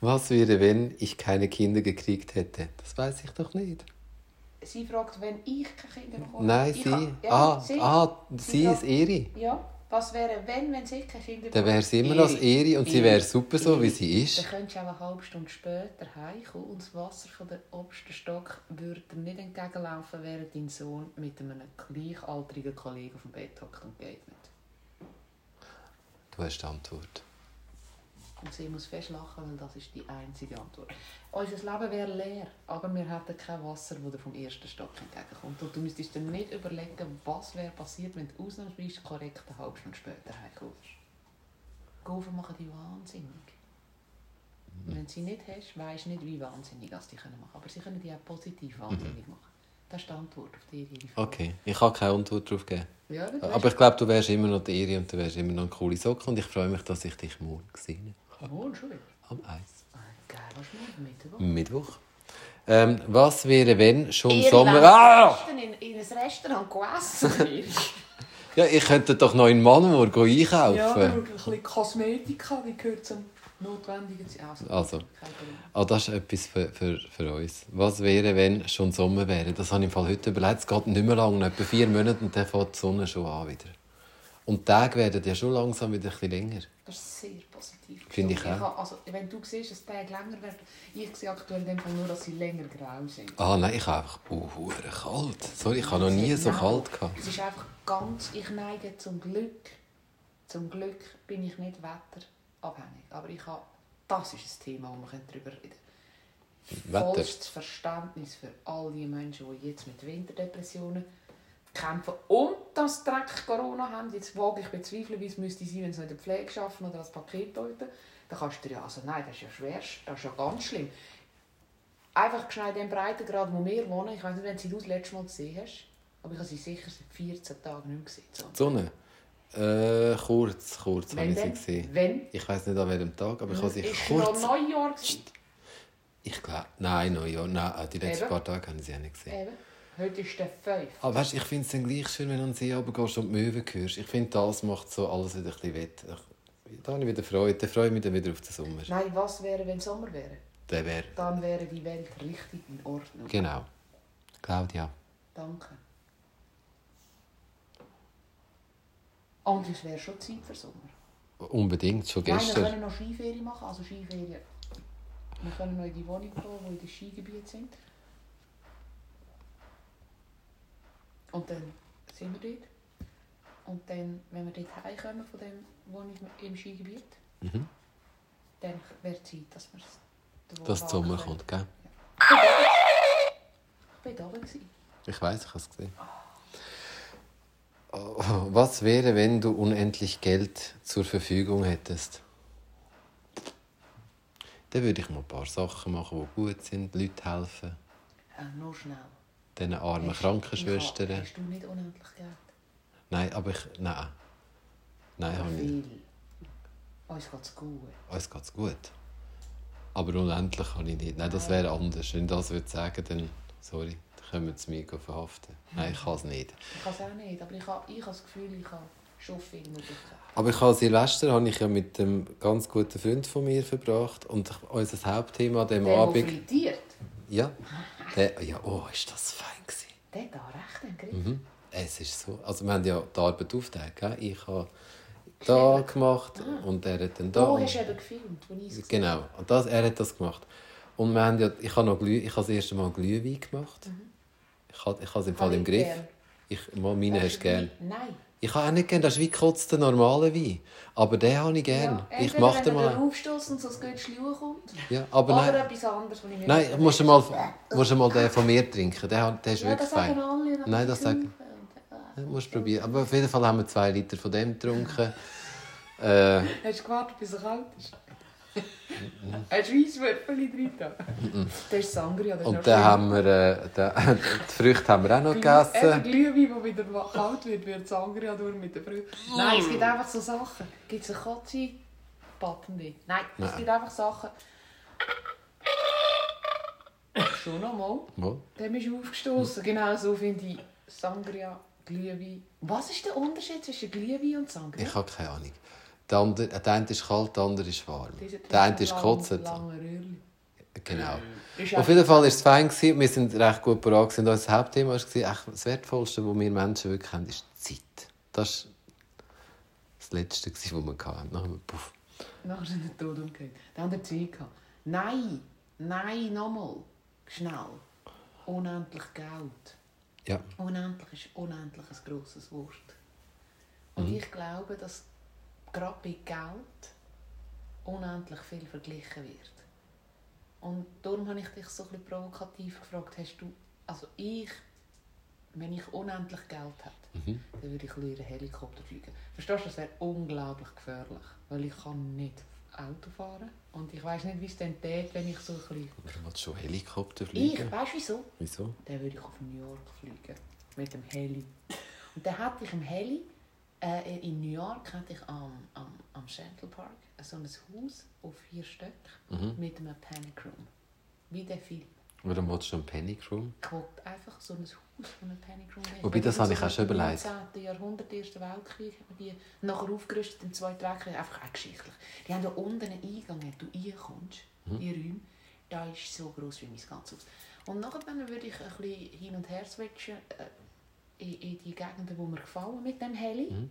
Was wäre, wenn ich keine Kinder gekriegt hätte? Das weiß ich doch nicht. Sie fragt, wenn ich keine Kinder bekomme. Nein, Ich sie. ha- ja, ah, sie. ah, sie Sie ist Eri. Ja, was wäre, wenn, wenn sie keine Kinder Dann wäre sie immer noch als Eri und sie wäre super so, wie sie ist. Dann könntest du auch eine halbe Stunde später heimkommen und das Wasser von der obersten Stock würde dir nicht entgegenlaufen, während dein Sohn mit einem gleichaltrigen Kollegen auf dem Bett hockt und geht nicht. Du hast die Antwort. Und sie muss fest lachen, weil das ist die einzige Antwort. Unser Leben wäre leer, aber wir hätten kein Wasser, das vom ersten Stock entgegenkommt. Und du müsstest dir nicht überlegen, was wäre passiert, wenn du ausnahmsweise korrekt eine halbe Stunde später heimkommst. Gaufen machen die wahnsinnig. Und wenn du sie nicht hast, weisst du nicht, wie wahnsinnig das die können machen. Aber sie können die auch positiv wahnsinnig machen. Das ist die Antwort auf die Frage. Okay, ich kann keine Antwort darauf geben. Ja, Aber ich glaube, du wärst immer noch die Eri und du wärst immer noch eine coole Socke und ich freue mich, dass ich dich morgen sehe. Schon wieder. Am Eis. Ah, Geil, was ist mit Mittwoch? Mittwoch. Ähm, was wäre, wenn schon Ihr Sommer... Ah! in, in ein Restaurant gegessen. Ja, ich könnte doch noch in Manmur einkaufen. Ja, ein bisschen Kosmetika, die gehört zum Notwendigen. Also, Also. Ah, das ist etwas für, für, für uns. Was wäre, wenn schon Sommer wäre? Das habe ich im Fall heute überlegt. Es geht nicht mehr lang, noch etwa vier Monate und dann fängt die Sonne schon an wieder. Und die Tage werden ja schon langsam wieder ein bisschen länger. Das ist sehr positiv. Finde ich So, auch. habe- also, wenn du siehst, dass die Tage länger werden, ich sehe aktuell in dem Fall nur, dass sie länger grau sind. Ah nein, ich habe einfach oh, kalt. Sorry, ich habe noch nie so Nein, kalt gehabt. Es ist einfach ganz, ich neige zum Glück, zum Glück bin ich nicht wetterabhängig. Aber ich habe, das ist ein Thema, wo wir darüber reden können. Wetter. Vollstes Verständnis für all die Menschen, die jetzt mit Winterdepressionen kämpfen und das Dreck Corona haben. Jetzt wage ich bezweifeln, wie es müsste sein, wenn sie noch in der Pflege arbeiten oder als Paketleute. Dann kannst du dir ja, also nein, das ist ja schwer, das ist ja ganz schlimm. Einfach schnell in Breitengrad, wo wir wohnen, ich weiß nicht, wenn du sie das letzte Mal gesehen hast, aber ich habe sie sicher seit 14 Tagen nicht mehr gesehen. So. Die Sonne? Äh, kurz, kurz habe Wenn ich sie denn? gesehen. Wenn? Ich weiß nicht an welchem Tag, aber ich habe sie ist kurz... noch Neujahr gewesen. Ich glaube... Nein, Neujahr. Nein, äh, die letzten Eben. paar Tage habe ich sie auch nicht gesehen. Eben. Heute ist der 5. Aber weißt, ich finde es dann gleich schön, wenn du an den See runtergehst und die Möwen hörst. Ich finde, das macht so alles wieder ein bisschen wett. Da habe ich wieder Freude. Dann freue ich mich dann wieder auf den Sommer. Nein, was wäre, wenn Sommer wäre? Der wäre... Dann wäre die Welt richtig in Ordnung. Genau. Claudia. Danke. Und es wäre schon Zeit für Sommer. Unbedingt, schon Nein, wir gestern. können noch Skiferien machen. Also Skiferien. Wir können noch in die Wohnung gehen, die in den Skigebiet sind. Und dann sind wir dort. Und dann, wenn wir dort heimkommen von dem, wo ich im Skigebiet, Mhm. dann wäre Zeit, dass wir es Dass der Sommer kommt, gell? Ich war da gewesen. Ich weiß, ich habe es gesehen. Oh, Was wäre, wenn du unendlich Geld zur Verfügung hättest? Dann würde ich mal ein paar Sachen machen, die gut sind, Leuten helfen, Ja, nur schnell. Diesen armen Hast- Krankenschwestern. ich ha- Hast du nicht unendlich Geld? Nein, aber ich. Nein. Nein, habe ich nicht. Uns geht es gut. Uns geht es gut. Aber unendlich kann ich nicht. Nein, das wäre anders. Wenn ich das würde sagen, dann. Sorry, dann können wir mich verhaften. Nein, ich kann es nicht. Ich kann es auch nicht, aber ich habe ich das Gefühl, ich habe schon viel Möglichkeiten. Aber ich habe Silvester habe ich ja mit einem ganz guten Freund von mir verbracht. Und unser Hauptthema an der Abend. frittiert, Ja. Der, ja, oh, ist das fein gewesen. der hat da recht einen Griff. Mhm. Es ist so. Also wir haben ja die Arbeit aufgeteilt. Gell? Ich habe da gemacht und er hat dann da. Und- hast du eben gefilmt, wo ich Genau, und das, er hat das gemacht. Und wir haben ja, ich habe noch Glüh, ich habe das erste Mal Glühwein gemacht. Ich habe, ich habe es im Fall im Griff. gern. Ich, mal, meine hast du gern. Nein. Ich habe auch nicht gern, das ist wie gekotzter normaler Wein. Aber den habe ich gern. Ja, ich mache den wenn mal. aufstößt und so ein Götzchen kommt. Ja, aber Oder nein. etwas anderes, was ich mir Nein, musst du mal, musst mal den von mir trinken. Der, der ist Ja, wirklich fein. alle. Nein, das sagen- äh, Ja, musst du probieren. Aber auf jeden Fall haben wir zwei Liter von dem getrunken. Äh, Hast du gewartet, bis er kalt ist? Hast du Weisswürfel drin? Das ist Sangria, das ist und dann haben wir, äh, die Früchte haben wir auch noch Eben gegessen. Glühwein, der wieder kalt wird, wird Sangria durch mit den Früchten. Nein, es gibt einfach so Sachen. Gibt es eine Kotze? Patende. Nein, es Nein. gibt einfach Sachen. Schon nochmal. Wo? Dem ist aufgestoßen. Genau so finde ich Sangria, Glühwein. Was ist der Unterschied zwischen Glühwein und Sangria? Ich habe keine Ahnung. Der, andere, der eine ist kalt, der andere ist warm. Der eine ist kotzend. Genau. Ist Auf jeden Fall war es fein. gewesen. Wir sind recht gut parat. Und Unser Hauptthema war, echt das Wertvollste, was wir Menschen wirklich haben, ist Zeit. Das war das Letzte, was wir hatten. Nachher, puff. Nachher sind wir tot umgekehrt. Dann haben wir Zeit gehabt. Nein, nein, nochmal. Schnell. Unendlich Geld. Ja. Unendlich ist unendlich ein grosses Wort. Und ich glaube, dass gerade bei Geld unendlich viel verglichen wird. Und darum habe ich dich so ein bisschen provokativ gefragt, hast du, also ich, wenn ich unendlich Geld hätte, Mhm. dann würde ich lieber Helikopter fliegen. Verstehst du, das wäre unglaublich gefährlich, weil ich kann nicht Auto fahren und ich weiß nicht, wie es dann tät, wenn ich so ein bisschen... Du willst schon Helikopter Ich, fliegen? weißt du wieso? Wieso? Dann würde ich auf New York fliegen. Mit dem Heli. Und dann hatte ich im Heli, äh, in New York, hatte ich am, am, am Central Park so ein Haus auf vier Stück Mhm. mit einem Panic Room. Wie der Film. Warum willst du einen Panic Room? Ich wollte einfach so ein Haus, wo ein Panic Room. Wobei, das habe ich auch schon so im überlegt. 19. Jahrhundert, Ersten Weltkrieg, haben wir die nachher aufgerüstet im Zweiten Weltkrieg. Einfach auch geschichtlich. Die haben da unten einen Eingang, wenn du reinkommst, Mhm. die Räume, da ist so groß wie mein ganzes Haus. Und nachher würde ich ein bisschen hin und her switchen äh, in, in die Gegenden, wo mir gefallen mit dem Heli. Mhm.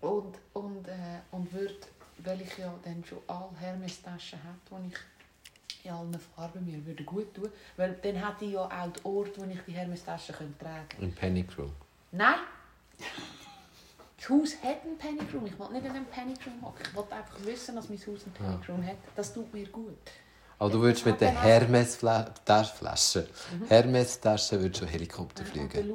Und, und, äh, und würde, weil ich ja dann schon alle Hermes-Taschen habe, die ich in allen Farben mir würde gut tun, weil dann hätte ich ja auch den Ort, wo ich die Hermes-Taschen tragen könnte. Ein Panic Room. Nein! Das Haus hat einen Panic Room. Ich will nicht in einem Panic Room hocken. Ich wollte einfach wissen, dass mein Haus einen Panic Room hat. Das tut mir gut. Aber du würdest mit der Hermes-Tasche würdest du Helikopter fliegen.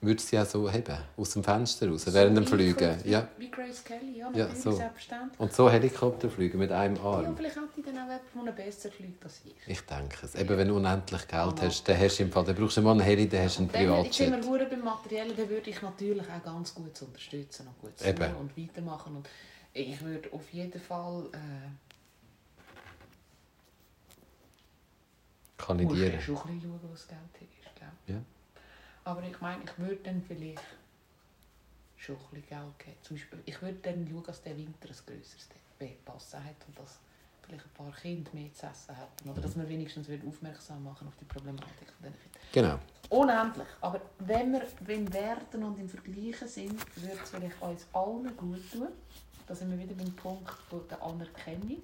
Würdest du sie ja so heben, aus dem Fenster raus, während dem Fliegen. Ja. Wie Grace Kelly, ja, Ja, so. Und so Helikopter fliegen mit einem Ja, Arm. vielleicht hätte ich dann auch jemanden, der besser fliegt als ich. Ich denke es. Eben, wenn du unendlich Geld Ja. hast, dann hast du im Fall, dann brauchst du mal einen Heli, dann hast du einen Dann, jetzt sind wir Privatjet. beim Materiellen, dann würde ich natürlich auch ganz gut unterstützen und gut und weitermachen. Und ich würde auf jeden Fall äh, musst du Kandidieren. schon ein bisschen schauen, wo das Geld ist. Ja. Aber ich meine, ich würde dann vielleicht schon ein bisschen Geld geben. Zum Beispiel, ich würde dann schauen, dass der Winter ein grösseres Passen hat und dass vielleicht ein paar Kinder mehr zu essen hätten. Oder dass wir wenigstens aufmerksam machen auf die Problematik von diesen Kindern. Genau. Unendlich. Aber wenn wir beim Werten und im Vergleichen sind, würde es vielleicht uns allen gut tun. Da sind wir wieder beim Punkt der Anerkennung.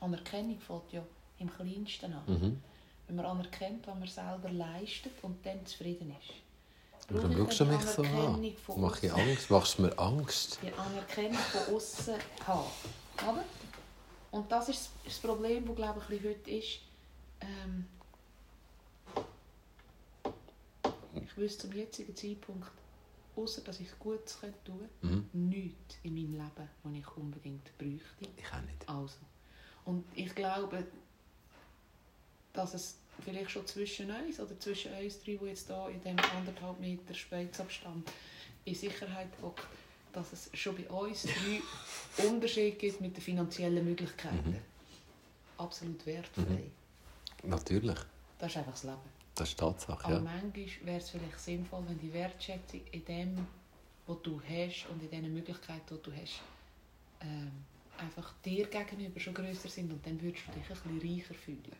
Anerkennung fängt ja im Kleinsten an. Mhm. Wenn man anerkennt, was man selber leistet und dann zufrieden ist. Warum brauche ich schaust du mich so an? Mach ich. Angst? Machst du mir Angst? die Anerkennung von außen haben. Oder? Und das ist das Problem, das glaube ich heute ist. Ähm, ich wüsste zum jetzigen Zeitpunkt, außer dass ich es gut tun könnte, Mhm. nichts in meinem Leben, was ich unbedingt bräuchte. Ich auch nicht. Also. Und ich glaube, dass es vielleicht schon zwischen uns oder zwischen uns drei, die jetzt hier in diesem anderthalb Meter Speizabstand in Sicherheit hockt, dass es schon bei uns drei Unterschiede gibt mit den finanziellen Möglichkeiten. Mhm. Absolut wertfrei. Natürlich. Das ist einfach das Leben. Das ist Tatsache, Aber ja. manchmal wäre es vielleicht sinnvoll, wenn die Wertschätzung in dem, was du hast und in den Möglichkeiten, die du hast, ähm, einfach dir gegenüber schon grösser sind und dann würdest du dich ein bisschen reicher fühlen.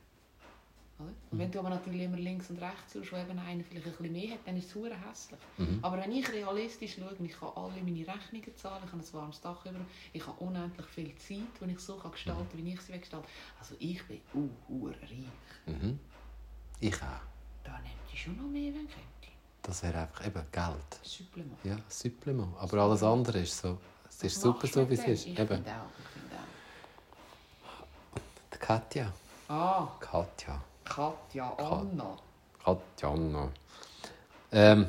Und wenn du aber natürlich immer links und rechts schaust, wo eben einer vielleicht ein bisschen mehr hat, dann ist es verdammt hässlich. Mhm. Aber wenn ich realistisch schaue, und ich kann alle meine Rechnungen zahlen, ich habe ein warmes Dach über, ich habe unendlich viel Zeit, die ich so kann gestalten kann, wie ich sie gestalte. Also ich bin uh, reich. Mhm. Ich auch. Da nimmt ich schon noch mehr, wenn ich könnte. Das wäre einfach eben Geld. Supplement. Ja, Supplement. Aber alles andere ist so. Es ist Was super so, wie es ist. Ich Eben. finde auch. Ich finde Die Katja. auch. Ah, Katja. Katja, Anna, Katja Anna. Ähm,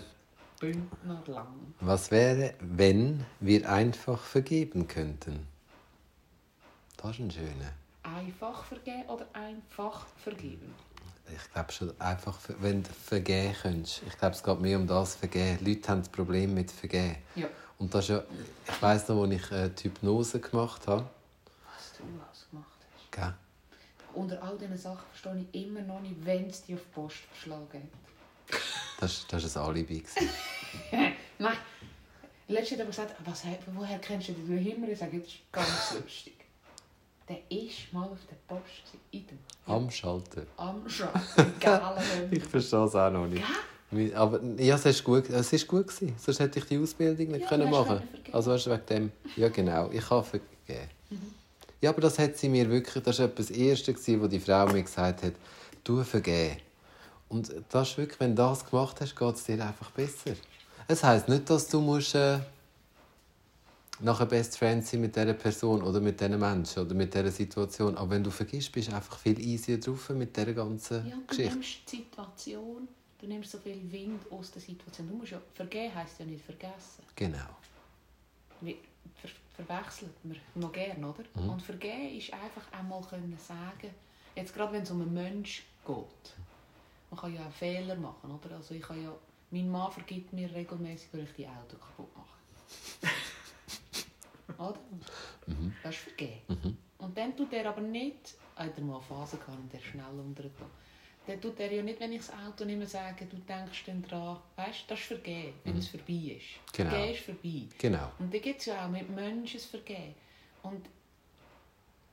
Bündner lang. was wäre, wenn wir einfach vergeben könnten? Das ist ein schöner. Einfach vergeben oder einfach vergeben? Ich glaube schon, einfach, wenn du vergeben könntest. Ich glaube, es geht mehr um das Vergeben. Leute haben das Problem mit Vergeben. Ja. Und das ist ja, ich weiss noch, als ich äh, die Hypnose gemacht habe. Was du alles gemacht hast. Gell? Unter all diesen Sachen verstehe ich immer noch nicht, wenn es dich auf die Post verschlagen hat. Das, das war ein Alibi. Nein. Letztens hat gesagt, was, woher kennst du den Himmel? Ich sage, das ist ganz lustig. Der ist mal auf der Post in dem Am Schalter. am. Geile Ich verstehe es auch noch nicht. Gell? Aber ja, es ist gut, es ist gut gewesen. Sonst hätte ich die Ausbildung nicht Ja, können machen. können. Also weißt du, wegen dem. Ja genau, ich habe vergeben. Ja, aber das hat sie mir wirklich, das war etwas das Erste, gewesen, wo die Frau mir gesagt hat, du vergeben. Und das ist wirklich, wenn du das gemacht hast, geht es dir einfach besser. Es heisst nicht, dass du musst, äh, nachher Best Friend sein mit dieser Person oder mit diesen Menschen oder mit dieser Situation. Aber wenn du vergisst, bist du einfach viel easier drauf mit dieser ganzen Ja, und du Geschichte. nimmst die Situation, du nimmst so viel Wind aus der Situation. Du musst ja, vergeben heisst ja nicht vergessen. Genau. Wir ver verwechseln wir noch gern, oder? Mhm. Und vergeben ist einfach einmal können sagen, jetzt gerade wenn es um einen Mensch geht, man kann ja auch Fehler machen, oder? Also ich kann ja, mein Mann vergibt mir regelmäßig, wenn ich die Auto kaputt mache. oder? Mhm. Das ist vergeben. Mhm. Und dann tut er aber nicht, hat er mal eine Phase gehabt und der schnell untergegangen. Dann tut er ja nicht, wenn ich das Auto nicht mehr sage, du denkst dann dran, weißt das ist vergeben, wenn es vorbei ist. Genau. Vergeben ist vorbei. Genau. Und da gibt es ja auch mit Menschen das Vergehen. Und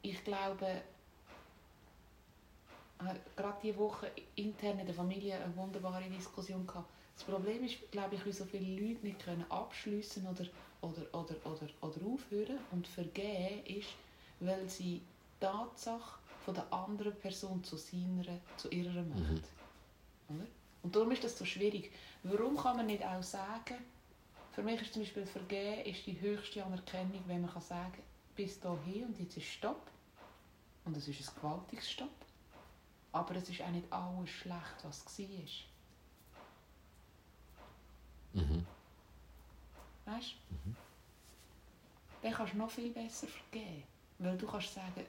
ich glaube, gerade diese Woche intern in der Familie eine wunderbare Diskussion gehabt. Das Problem ist, glaube ich, wie so viele Leute nicht können abschliessen oder, oder, oder, oder, oder aufhören. Und vergehen ist, weil sie Tatsache von der anderen Person zu seiner, zu ihrer macht. Oder? Und darum ist das so schwierig. Warum kann man nicht auch sagen, für mich ist zum Beispiel Vergehen ist die höchste Anerkennung, wenn man kann sagen bis hierhin und jetzt ist Stopp. Und es ist ein gewaltiges Stopp. Aber es ist auch nicht alles schlecht, was war. Mhm. Weißt du? Dann kannst du noch viel besser vergeben. Weil du kannst sagen,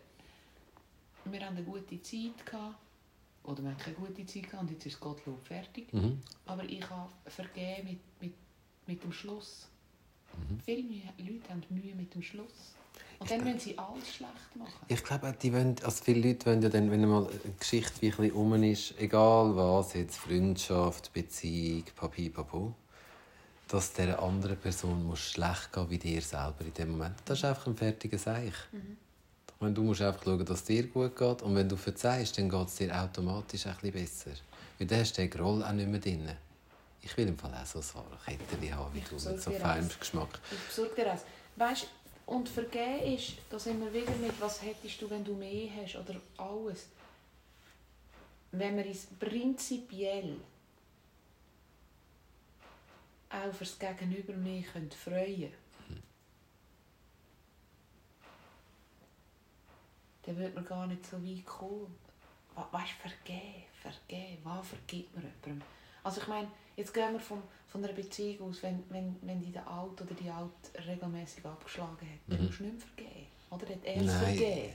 wir haben eine gute Zeit gehabt, oder wir haben keine gute Zeit gehabt und jetzt ist Gottlob fertig. Mhm. Aber ich habe vergeben mit, mit, mit dem Schluss. Viele Mühe, Leute haben Mühe mit dem Schluss. Und dann müssen sie alles schlecht machen. Ich glaube, die wollen, also viele Leute wollen ja dann, wenn mal eine Geschichte bisschen rum ist, egal was, jetzt Freundschaft, Beziehung, Papi, Papu, dass der anderen Person muss schlecht gehen wie dir selber in dem Moment. Das ist einfach ein fertiger Seich. Ich meine, du musst einfach schauen, dass es dir gut geht. Und wenn du verzeihst, dann geht es dir automatisch ein bisschen besser. Weil dann hast du den Groll auch nicht mehr drin. Ich will im Fall auch so ein Kettchen haben wie du, mit so feinem. Geschmack. Ich besorge dir eins. Weißt, und vergeben ist, da sind wir wieder mit, was hättest du, wenn du mehr hast, oder alles. Wenn wir es prinzipiell auch fürs Gegenüber könnt freuen dann würde man gar nicht so weit kommen. Wa- Weißt du, vergeben, vergeben, was vergibt man jemandem? Also ich meine, jetzt gehen wir von, von einer Beziehung aus, wenn, wenn, wenn die der Alte oder die Alte regelmäßig abgeschlagen hat, dann Mhm. musst du nicht mehr vergeben. Oder hat er es vergeben?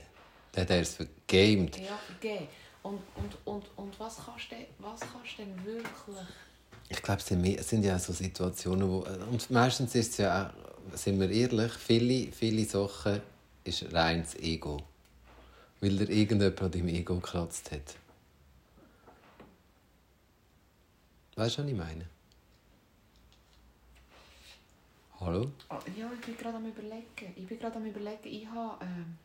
Der hat erst vergamed. Ja, vergeben. Und, und, und, und was kannst du denn, was kannst du denn wirklich... Ich glaube, es sind, es ja so Situationen, wo... Und meistens ist es ja auch, sind wir ehrlich, viele, viele Sachen ist reines Ego. Weil dir irgendjemand an deinem Ego gekratzt hat. Weißt du, was ich meine? Hallo? Ah, Ja, ich bin gerade am überlegen. Ich bin gerade am überlegen, ich habe ähm,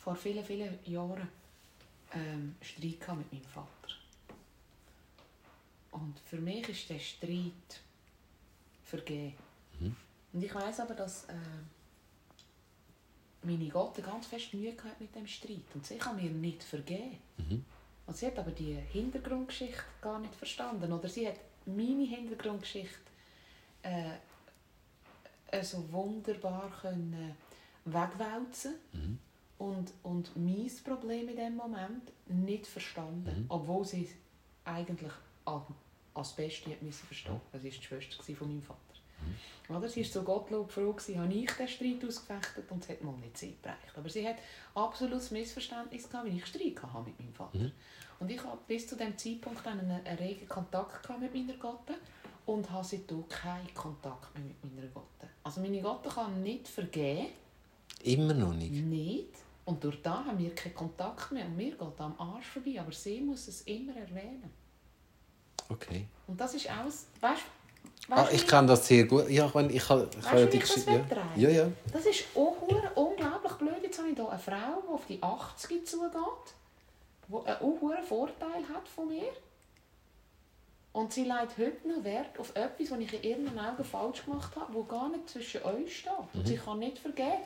vor vielen, vielen Jahren ähm, Streit gehabt mit meinem Vater. Und für mich ist der Streit vergeben. Mhm. Und ich weiß aber, dass äh, meine Gotte ganz fest Mühe gehabt mit dem Streit. Und sie kann mir nicht vergeben. Mhm. Und sie hat aber die Hintergrundgeschichte gar nicht verstanden. Oder sie hat meine Hintergrundgeschichte äh, so wunderbar können wegwälzen Mhm. und, und mein Problem in dem Moment nicht verstanden. Mhm. Obwohl sie es eigentlich als, als Beste hat müssen verstehen. Das war die Schwester von meinem Vater. Oder? Sie war so gottlob froh, gewesen, habe ich den Streit ausgefechtet und es hat mal nicht sie gereicht. Aber sie hat absolutes Missverständnis gehabt, wie ich Streit hatte mit meinem Vater. Mhm. Und ich habe bis zu dem Zeitpunkt einen, einen regen Kontakt gehabt mit meiner Gotte und habe seitdem keinen Kontakt mehr mit meiner Gotte. Also meine Gotte kann nicht vergeben, Immer noch nicht. nicht. Und durch das haben wir keinen Kontakt mehr und mir geht am Arsch vorbei. Aber sie muss es immer erwähnen. Okay. Und das ist alles, weißt Ah, ich kann das sehr gut. Ja, ich, meine, ich habe ich du, ja die Geschichte. Ja, ja. ja. Das ist auch unglaublich blöd. Jetzt habe ich hier eine Frau, die auf die 80 zugeht, die einen auch hure Vorteil hat von mir. Und sie legt heute noch Wert auf etwas, was ich in ihren Augen falsch gemacht habe, das gar nicht zwischen euch steht. Und sie kann nicht vergeben.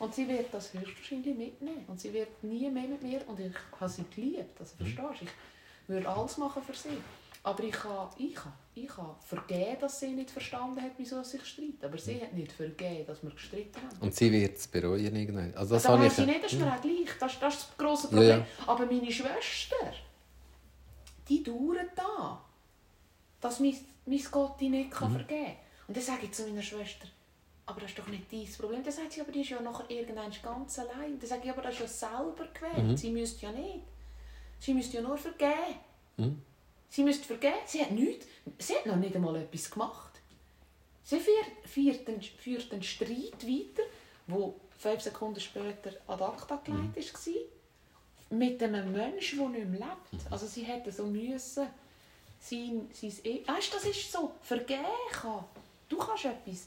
Und sie wird das höchstwahrscheinlich mitnehmen. Und sie wird nie mehr mit mir. Und ich habe sie geliebt. Also, verstehst du? Ich würde alles machen für sie. Aber ich kann, ich kann, ich kann vergeben, dass sie nicht verstanden hat, wieso sie sich streiten. Aber sie hat nicht vergeben, dass wir gestritten haben. Und sie wird es bereuen irgendwann. Also das habe weiß ich. ich nicht, das ist mir auch gleich. Das, das ist das grosse Ja, Problem. ja. Aber meine Schwester, die dauert da, dass mein, mein Gott die nicht Mhm. kann vergeben kann. Und dann sage ich zu meiner Schwester, aber das ist doch nicht dein Problem. Dann sagt sie, aber die ist ja nachher irgendwann ganz allein. Dann sage ich, aber das ist ja selber gewählt. Mhm. Sie müsste ja nicht. Sie müsste ja nur vergeben. Mhm. Sie müsste vergeben. Sie hat nichts. Sie hat noch nicht einmal etwas gemacht. Sie führt, führt, den, führt den Streit weiter, wo fünf Sekunden später ad acta gelegt war, mit einem Menschen, der nicht mehr lebt. Also sie hätte so müssen sein, sein e weißt, das ist so, vergeben kann. Du kannst etwas,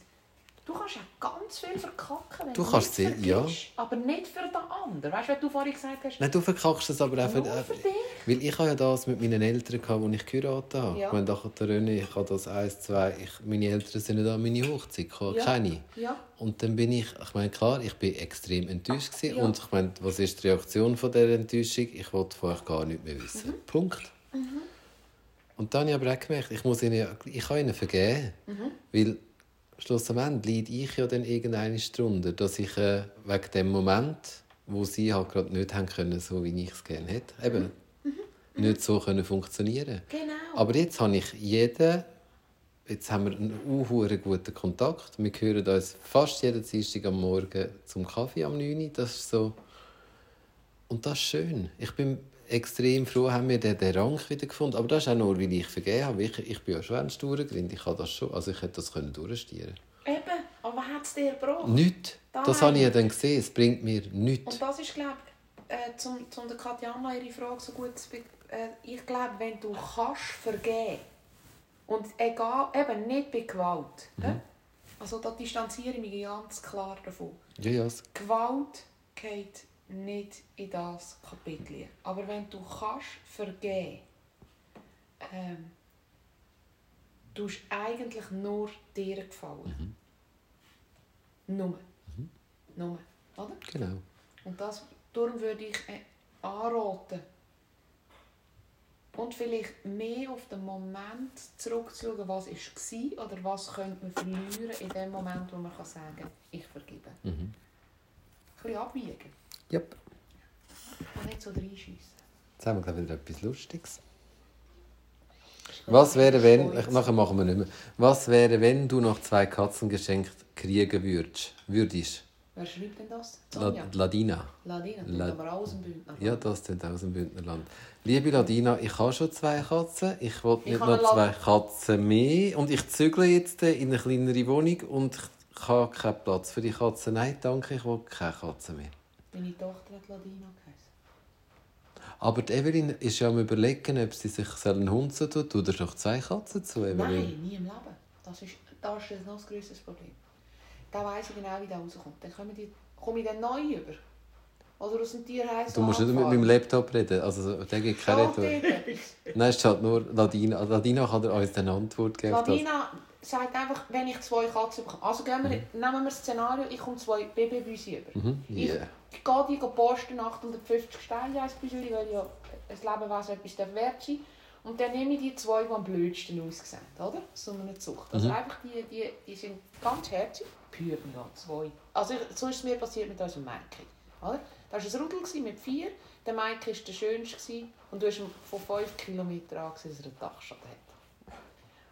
du kannst ja ganz viel verkacken, wenn Du du, kannst sie- ja. aber nicht für den anderen. Weißt du, wenn du vorhin gesagt hast, Nein, du verkackst es aber auch für, für dich. Weil ich habe ja das mit meinen Eltern, gehabt, als ich geheiratet habe. Ja. Ich meine, René, ich habe das eins, zwei... Ich, meine Eltern sind nicht an meine Hochzeit gekommen, Ja. keine. Ja, Und dann bin ich... Ich meine, klar, ich bin extrem enttäuscht. gewesen. Ja. Und ich meine, was ist die Reaktion von dieser Enttäuschung? Ich wollte von euch gar nicht mehr wissen. Mhm. Punkt. Und dann habe ich aber auch gemerkt, ich, muss ihnen, ich kann ihnen vergeben. Mhm. Weil schlussendlich leide ich ja dann irgendeine Stunde, dass ich äh, wegen dem Moment, wo sie halt gerade nicht haben können, so wie ich es gerne hätte, eben nicht so können funktionieren. genau. Aber jetzt habe ich jeden, jetzt haben wir einen unhuren guten Kontakt. Wir hören uns fast jeden Dienstag am Morgen zum Kaffee am 9 Uhr. Das ist so... Und das ist schön. Ich bin extrem froh, haben wir den, den Rang wieder gefunden. Aber das ist auch nur, weil ich vergeben habe. Ich, ich bin ja schon ein Sturengrind. Ich habe das schon. Also ich hätte das können durchstieren Eben, aber was hat es dir gebracht? Nichts. Da Das habe ich ja dann gesehen. Es bringt mir nichts. Und das ist, glaube ich, äh, zum, zum der Katjana ihre Frage so gut zu be Ich glaube, wenn du kannst vergeben und egal, eben nicht bei Gewalt, hä? also da distanziere ich mich ganz klar davon. Ja, ja. Gewalt geht nicht in das Kapitel. Aber wenn du kannst vergeben, ähm, tust eigentlich nur dir gefallen. Nur. Nur. Oder? Genau. Und das, darum würde ich äh, anraten, Und vielleicht mehr auf den Moment zurückzuschauen, was war oder was könnte man verlieren in dem Moment, wo man kann sagen kann, ich vergebe. Mhm. Ein bisschen abwiegen Yep. und nicht so reinschiessen. Jetzt haben wir wieder etwas Lustiges. Was wäre, wenn, ich, nachher machen wir nicht mehr. Was wäre, wenn du noch zwei Katzen geschenkt kriegen würdest? Würdest? Wer schreibt denn das? La? Ladina. Ladina, La- aber aus dem Bündner. Ja, das sind aus dem Bündnerland. Liebe Ladina, ich habe schon zwei Katzen. Ich Ich nicht noch zwei Katzen mehr. Und ich zügle jetzt in eine kleinere Wohnung und ich habe keinen Platz für die Katzen. Nein, danke, ich will keine Katzen mehr. Meine Tochter hat Ladina geheißen. Aber die Evelyn ist ja am überlegen, ob sie sich einen Hund zu tun. Tut er doch zwei Katzen zu, Evelyn? Nein, nie im Leben. Das ist, das ist ein noch grösseres Problem. Da weiss ich genau, wie der rauskommt. Dann komme ich dann neu über. Oder aus dem Tierheim Du musst nicht mit meinem Laptop reden. Also, der gibt keine Retour. Nein, es ist halt nur Ladina. Ladina kann dir uns dann eine Antwort geben. Ladina sagt einfach, wenn ich zwei Katzen bekomme. Also gehen wir, nehmen wir das Szenario, ich komme zwei Babybüsse über. Mhm. Ich, Yeah. ich gehe die posten 850 Steine als Büseli, weil ja ein Lebewesen etwas darf wert sein Und dann nehme ich die zwei, die am blödsten aussehen, oder? So eine Zucht. Also Mhm. einfach die, die, die sind ganz herzig. Pür, ja, zwei. Also ich, so ist es mir passiert mit unserem Mädchen. Oder? Das war ein Rudel mit vier. Der Mike war der schönste. Und du hast von 5 Kilometern angesehen, dass er einen Dachschaden hat.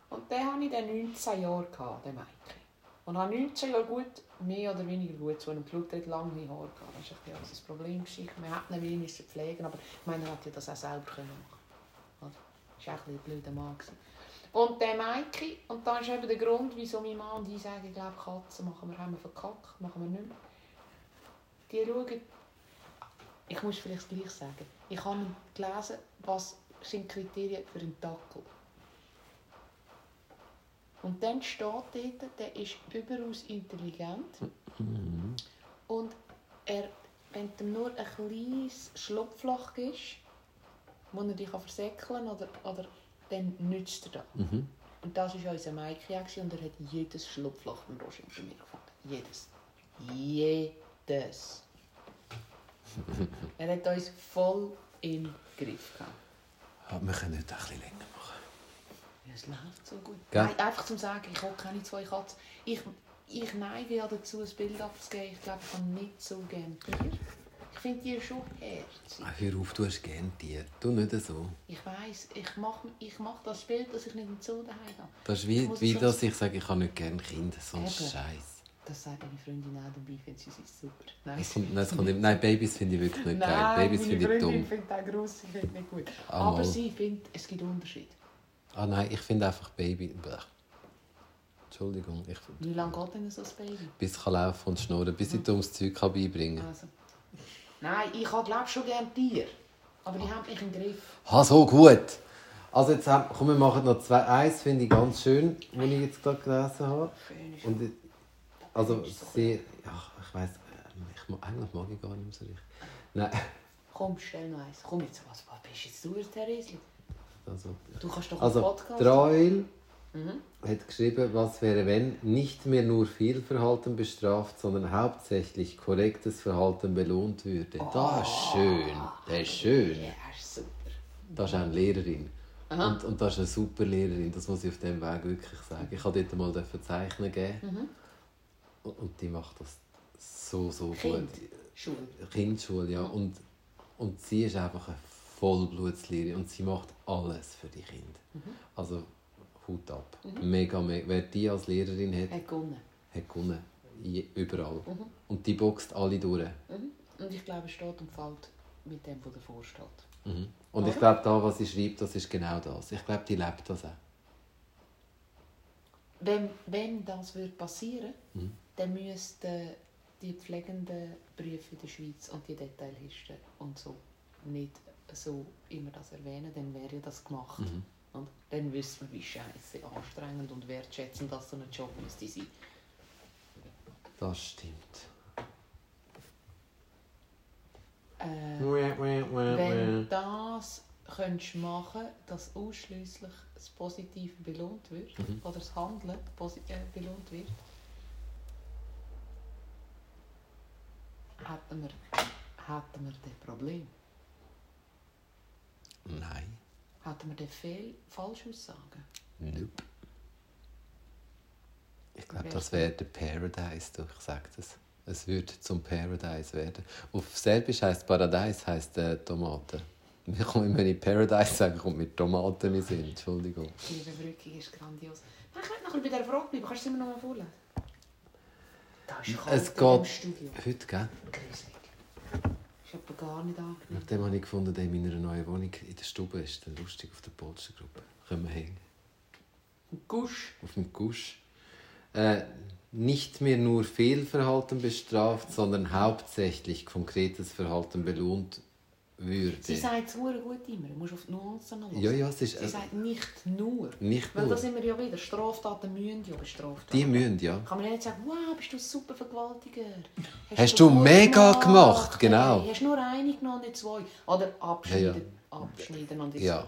Und den hatte ich dann 19 Jahre, gehabt, den Mike. Und habe 19 Jahre gut, mehr oder weniger gut, zu einem hat lange Haare gehabt. Das war ein bisschen unser Problem. Wir hätten ihn wenig müssen pflegen aber ich meine, er hätte ja das auch selber können machen Das war auch ein, blöder Mann. Und der Maike, und das ist eben der Grund, wieso mein Mann und ich sagen, ich glaube, Katzen machen wir, haben wir verkackt, machen wir nicht mehr. Die schauen, ich muss vielleicht gleich sagen, ich habe gelesen, was sind die Kriterien für einen Dackel. Und dann steht dort, der ist überaus intelligent und er, wenn ihm nur ein kleines Schlupfloch gibst, wo er dich versäckeln kann, oder, oder, dann nützt er das. Mhm. Und das war unser Mike und er hat jedes Schlupfloch von Roger bei mir gefunden. Jedes. Jedes. er hat uns voll im Griff gehabt. Ja, wir können nicht ein bisschen länger machen. Ja, es läuft so gut. Gell? Nein, einfach zum sagen, ich habe keine zwei Katzen. Ich, ich neige ja dazu, ein Bild abzugeben. Ich glaube, ich habe nicht so gerne Tiere. Ich finde die schon herzig. Ah, hör auf, du hast gerne Tiere. Du nicht so. Ich weiss, ich mache ich mach das Bild, dass ich nicht im Zoo daheim habe. Das ist Ich wie, wie dass ich sage, ich habe nicht gerne Kinder. So ein. Scheiß. Das sagt meine Freundin auch dabei, ich finde sie super. Nein, Es kommt, nein, es kommt, nein, Babys finde ich wirklich nicht geil. Babys meine finde ich Freundin dumm. findet auch gross, sie findet nicht gut. Ah, Aber mal. sie findet, es gibt Unterschiede. Ah nein, ich finde einfach Baby. Blech. Entschuldigung, ich, Wie lange geht denn so ein Baby? bis ich kann laufen und schnurren, bis ich dummes Zeug kann beibringen kann. Also. Nein, ich habe glaube schon gerne Tiere. Aber die haben mich im Griff. Ha, so gut! Also jetzt haben, komm, wir machen noch zwei. Eins finde ich ganz schön, was ich jetzt gerade gelesen habe. Schön ist Und ich- also sie, ja, ich weiß, ich, mag- eigentlich mag ich gar nicht mehr so richtig. Nein, Komm, stell noch eins. Komm jetzt, was, was bist jetzt du, Therese? also, Du kannst doch also einen Podcast der Rael Mhm. hat geschrieben, was wäre, wenn nicht mehr nur Fehlverhalten bestraft, sondern hauptsächlich korrektes Verhalten belohnt würde. Das ist schön, das ist schön. Ja, ist super. Das ist auch eine Lehrerin. Aha. Und, und das ist eine super Lehrerin, das muss ich auf diesem Weg wirklich sagen. Ich habe dort mal zeichnen geben Mhm. und, und die macht das so, so Kind. gut. Schule. Kindschule, ja. Und, und sie ist einfach eine Vollblutslehrerin und sie macht alles für die Kinder. Mhm. Also Hut ab. Mega, mega. Wer die als Lehrerin hat, Hat gewonnen. hat gewonnen. Überall. Mhm. Und die boxt alle durch. Mhm. Und ich glaube, es steht und fällt mit dem, was davor steht. Mhm. Und ich Oder? glaube, da, was sie schreibt, das ist genau das. Ich glaube, die lebt das auch. Wenn, wenn das würde passieren Mhm. dann müssten die Pflegenden Berufe in der Schweiz und die Detailisten und so nicht so immer das erwähnen, dann wäre ja das gemacht. Und dann wüsste man, wie scheiße anstrengend und wertschätzend das so ein Job müsste sein. Das stimmt. Äh, Wenn das könntest machen dass ausschließlich das Positive belohnt wird Mhm. oder das Handeln äh, belohnt wird, hätten wir, hätten wir das Problem. Nein. Hätten wir dann viel Falschaussagen? Nope. Ich glaube, das wäre der Paradise, du, ich sage das. Es würde zum Paradise werden. Auf Serbisch heißt Paradise heißt äh, Tomate. Wir kommen immer in Paradise sagen, kommt mit Tomaten in Sinn. Entschuldigung. Die Überbrückung ist grandios. Nein, ich möchte noch ein bisschen bei dieser Frage bleiben. Kannst du sie mir noch mal vorlesen? Da ist kalt Es geht Studio. heute, gell? Gruselig. Ist aber gar nicht angenehm. Nachdem habe ich gefunden, der in meiner neuen Wohnung in der Stube ist der lustig auf der Polstergruppe. Können wir hängen. Gusch. Auf dem Gusch. Äh, nicht mehr nur Fehlverhalten bestraft, sondern hauptsächlich konkretes Verhalten belohnt würde. Sie sagt es verdammt gut immer. Du musst auf die Nuancen hören. Ja, ja, es ist Sie äh, sagt nicht nur. nicht Weil da nur. sind wir ja wieder. Straftaten müssen ja bestraft Die werden. müssen, ja. Kann man ja nicht sagen, wow, bist du ein super Vergewaltiger. Hast du gut mega gemacht, Hey, genau. hast nur eine genommen, nicht zwei. Oder abschneiden, abschneiden und Ja.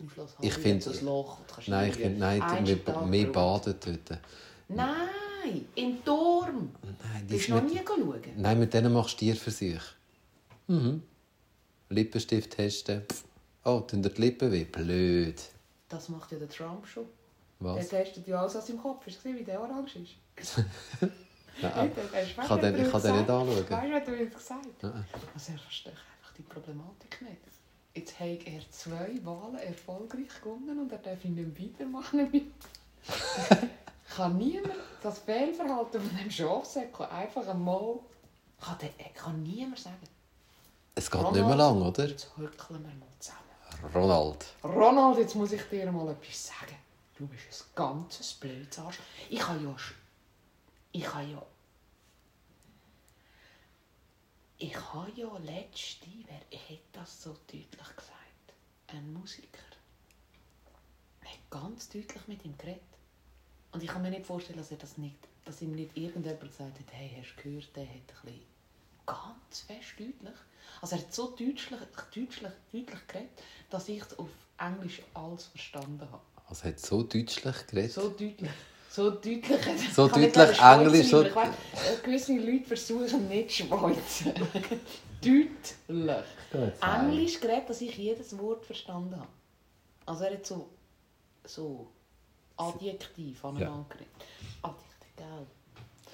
am Schluss Ich Loch. du Nein, finde, nein, Eins wir, wir baden dort. Nein, im Turm. Nein, die Bist ist du noch nie schauen? Nein, mit denen machst du Tierversuche. Mhm. Lippenstift testen. Pff. Oh, tun dir die Lippen weh. Blöd. Das macht ja der Trump schon. Was? testet ja alles, was im Kopf ist. Hast wie der orange ist? Nein, ich kann den, ich kann den nicht anschauen. Weißt du, was du gesagt Nein. Also er versteht einfach die Problematik nicht. Jetzt hat er zwei Wahlen erfolgreich gewonnen und er darf ihn nicht weitermachen. kann niemand das Fehlverhalten von dem Schafsäckchen einfach einmal... Kann, der, kann niemand sagen. Es geht nicht mehr lang, oder? Jetzt hückeln wir mal zusammen. Ronald. Ronald, jetzt muss ich dir mal etwas sagen. Du bist ein ganzes blödes Arsch. Ich habe ja... Ich habe ja... Ich habe ja letzte, wer hat das so deutlich gesagt? Ein Musiker. hat ganz deutlich mit ihm geredet. Und ich kann mir nicht vorstellen, dass er das nicht, dass ihm nicht irgendjemand gesagt hat, hey, hast du gehört, der hat ein bisschen ganz fest deutlich. Also er hat so deutlich, deutlich, deutlich geredet, dass ich es auf Englisch alles verstanden habe. Also hat so deutlich geredet. So deutlich. So deutlich. So deutlich Englisch, so- aber ich weiss, äh, Gewisse Leute versuchen nicht Schweizer. deutlich. Englisch geredet, dass ich jedes Wort verstanden habe. Also er hat so, so Adjektiv aneinander geredet. Adjektiv, gell?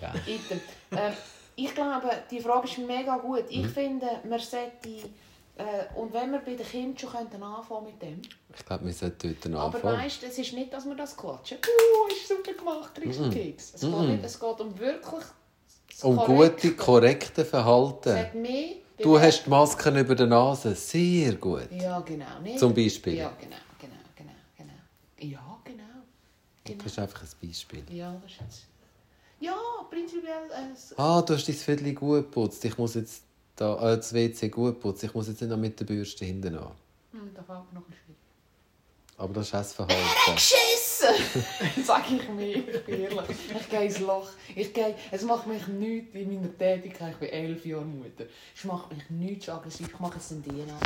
Ja. Item. Ähm, ich glaube, die Frage ist mega gut. Ich Mhm. finde, man sollte... Äh, und wenn wir bei den Kindern schon könnten anfangen mit dem. Ich glaube, wir sollten dort Aber anfangen. weißt, es ist nicht, dass wir das klatschen. Uh, ist super gemacht, kriegst du Mhm. Keks. Es, geht nicht, es geht um wirklich Um Korrekte. gute, korrekte Verhalten. Du hast die Masken über der Nase. Sehr gut. Ja, genau. Nicht? Zum Beispiel. Ja, genau, genau, genau, genau. Ja, genau. genau. Das ist einfach ein Beispiel. Ja, das ist jetzt... Ja, prinzipiell... Äh, Ah, du hast dein Viertel gut geputzt. Ich muss jetzt da, äh, das WC gut putzen. Ich muss jetzt nicht noch mit der Bürste hinten an. hm, da fällt noch ein bisschen Aber das ist auch das Verhalten. Geschissen! Sag ich mir, ich bin ehrlich. Ich gehe ins Loch. Ich gehe, es macht mich nichts in meiner Tätigkeit. Ich bin elf Jahre Mutter. Es macht mich nichts aggressiv. Ich mache es in DNA.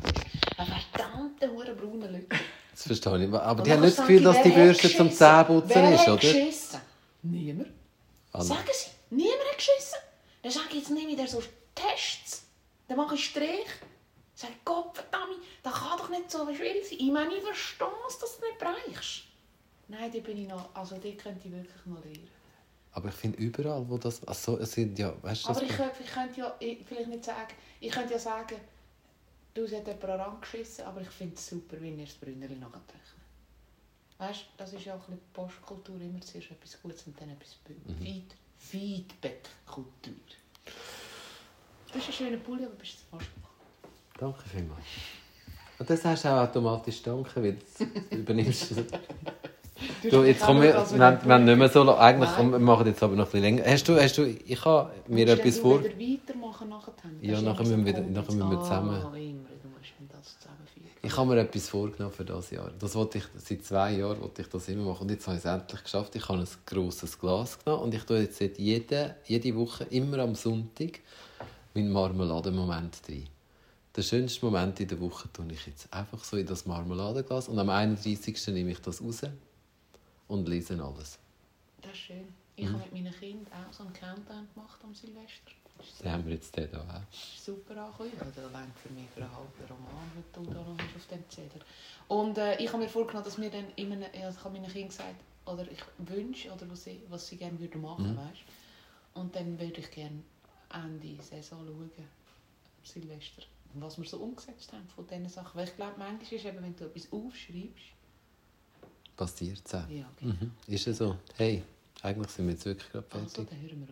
Ein verdammter, hure brauner Leute. Das verstehe ich. Aber Und die haben nicht das Gefühl, dass die Bürste zum? Zähneputzen ist, oder? geschissen? Niemand. Anna. Sagen Sie, niemand hat geschissen. Dann sage ich, jetzt nehme ich so Tests. Dann mache ich Strich. Sag ich, Gott verdammt, das kann doch nicht so schwierig sein. Ich meine, ich verstehe es, dass du nicht bereichst. Nein, die bin ich noch, also die könnte ich wirklich noch lernen. Aber ich finde überall, wo das... Also, es sind ja... Weißt du, Aber ich, könnte- ich könnte ja ich, vielleicht nicht sagen, ich könnte ja sagen, du hast jemand angeschissen, aber ich finde es super, wie ihr das Brünnerli nachrechnet. Weißt du, das ist ja auch ein bisschen Postkultur, immer zuerst etwas Gutes und dann etwas. Feed, Feedback-Kultur. Du hast einen schönen Pulli, aber bist du fast Danke vielmals. Und das hast du auch automatisch danke, weil das übernimmst du. Du, jetzt kommen wir, wir, wir haben nicht mehr so lange, eigentlich, Nein. wir machen jetzt aber noch ein bisschen länger. Hast du, hast du, ich habe mir etwas vor... wieder weitermachen nachher? Ja, nachher müssen wir nachher müssen wir zusammen. Ah, das zusammenfügen. Ich habe mir etwas vorgenommen für das Jahr. Das wollte ich, seit zwei Jahren wollte ich das immer machen. Und jetzt habe ich es endlich geschafft. Ich habe ein grosses Glas genommen und ich tue jetzt jede, jede Woche, immer am Sonntag, meinen Marmeladenmoment rein. Den schönsten Moment in der Woche tue ich jetzt einfach so in das Marmeladenglas und am 31. nehme ich das raus und lese alles. Das ist schön. Ich habe mit meinen Kindern auch so einen Countdown gemacht am Silvester. Das haben wir jetzt hier auch. ist super angekommen. Den Länge für mich für einen halben Roman, den du da noch auf dem Zettel. Und äh, ich habe mir vorgenommen, dass wir dann immer, also ich habe meinen Kindern gesagt, oder ich wünsche, oder was sie, was sie gerne würden machen, Mhm. weißt? Und dann würde ich gerne Ende Saison schauen, Silvester, was wir so umgesetzt haben von diesen Sachen. Weil ich glaube, manchmal ist eben, wenn du etwas aufschreibst, Passiert es auch. ja, genau. Mhm. Ist es so? Hey, eigentlich sind wir jetzt wirklich gerade Also, fertig. dann hören wir auf.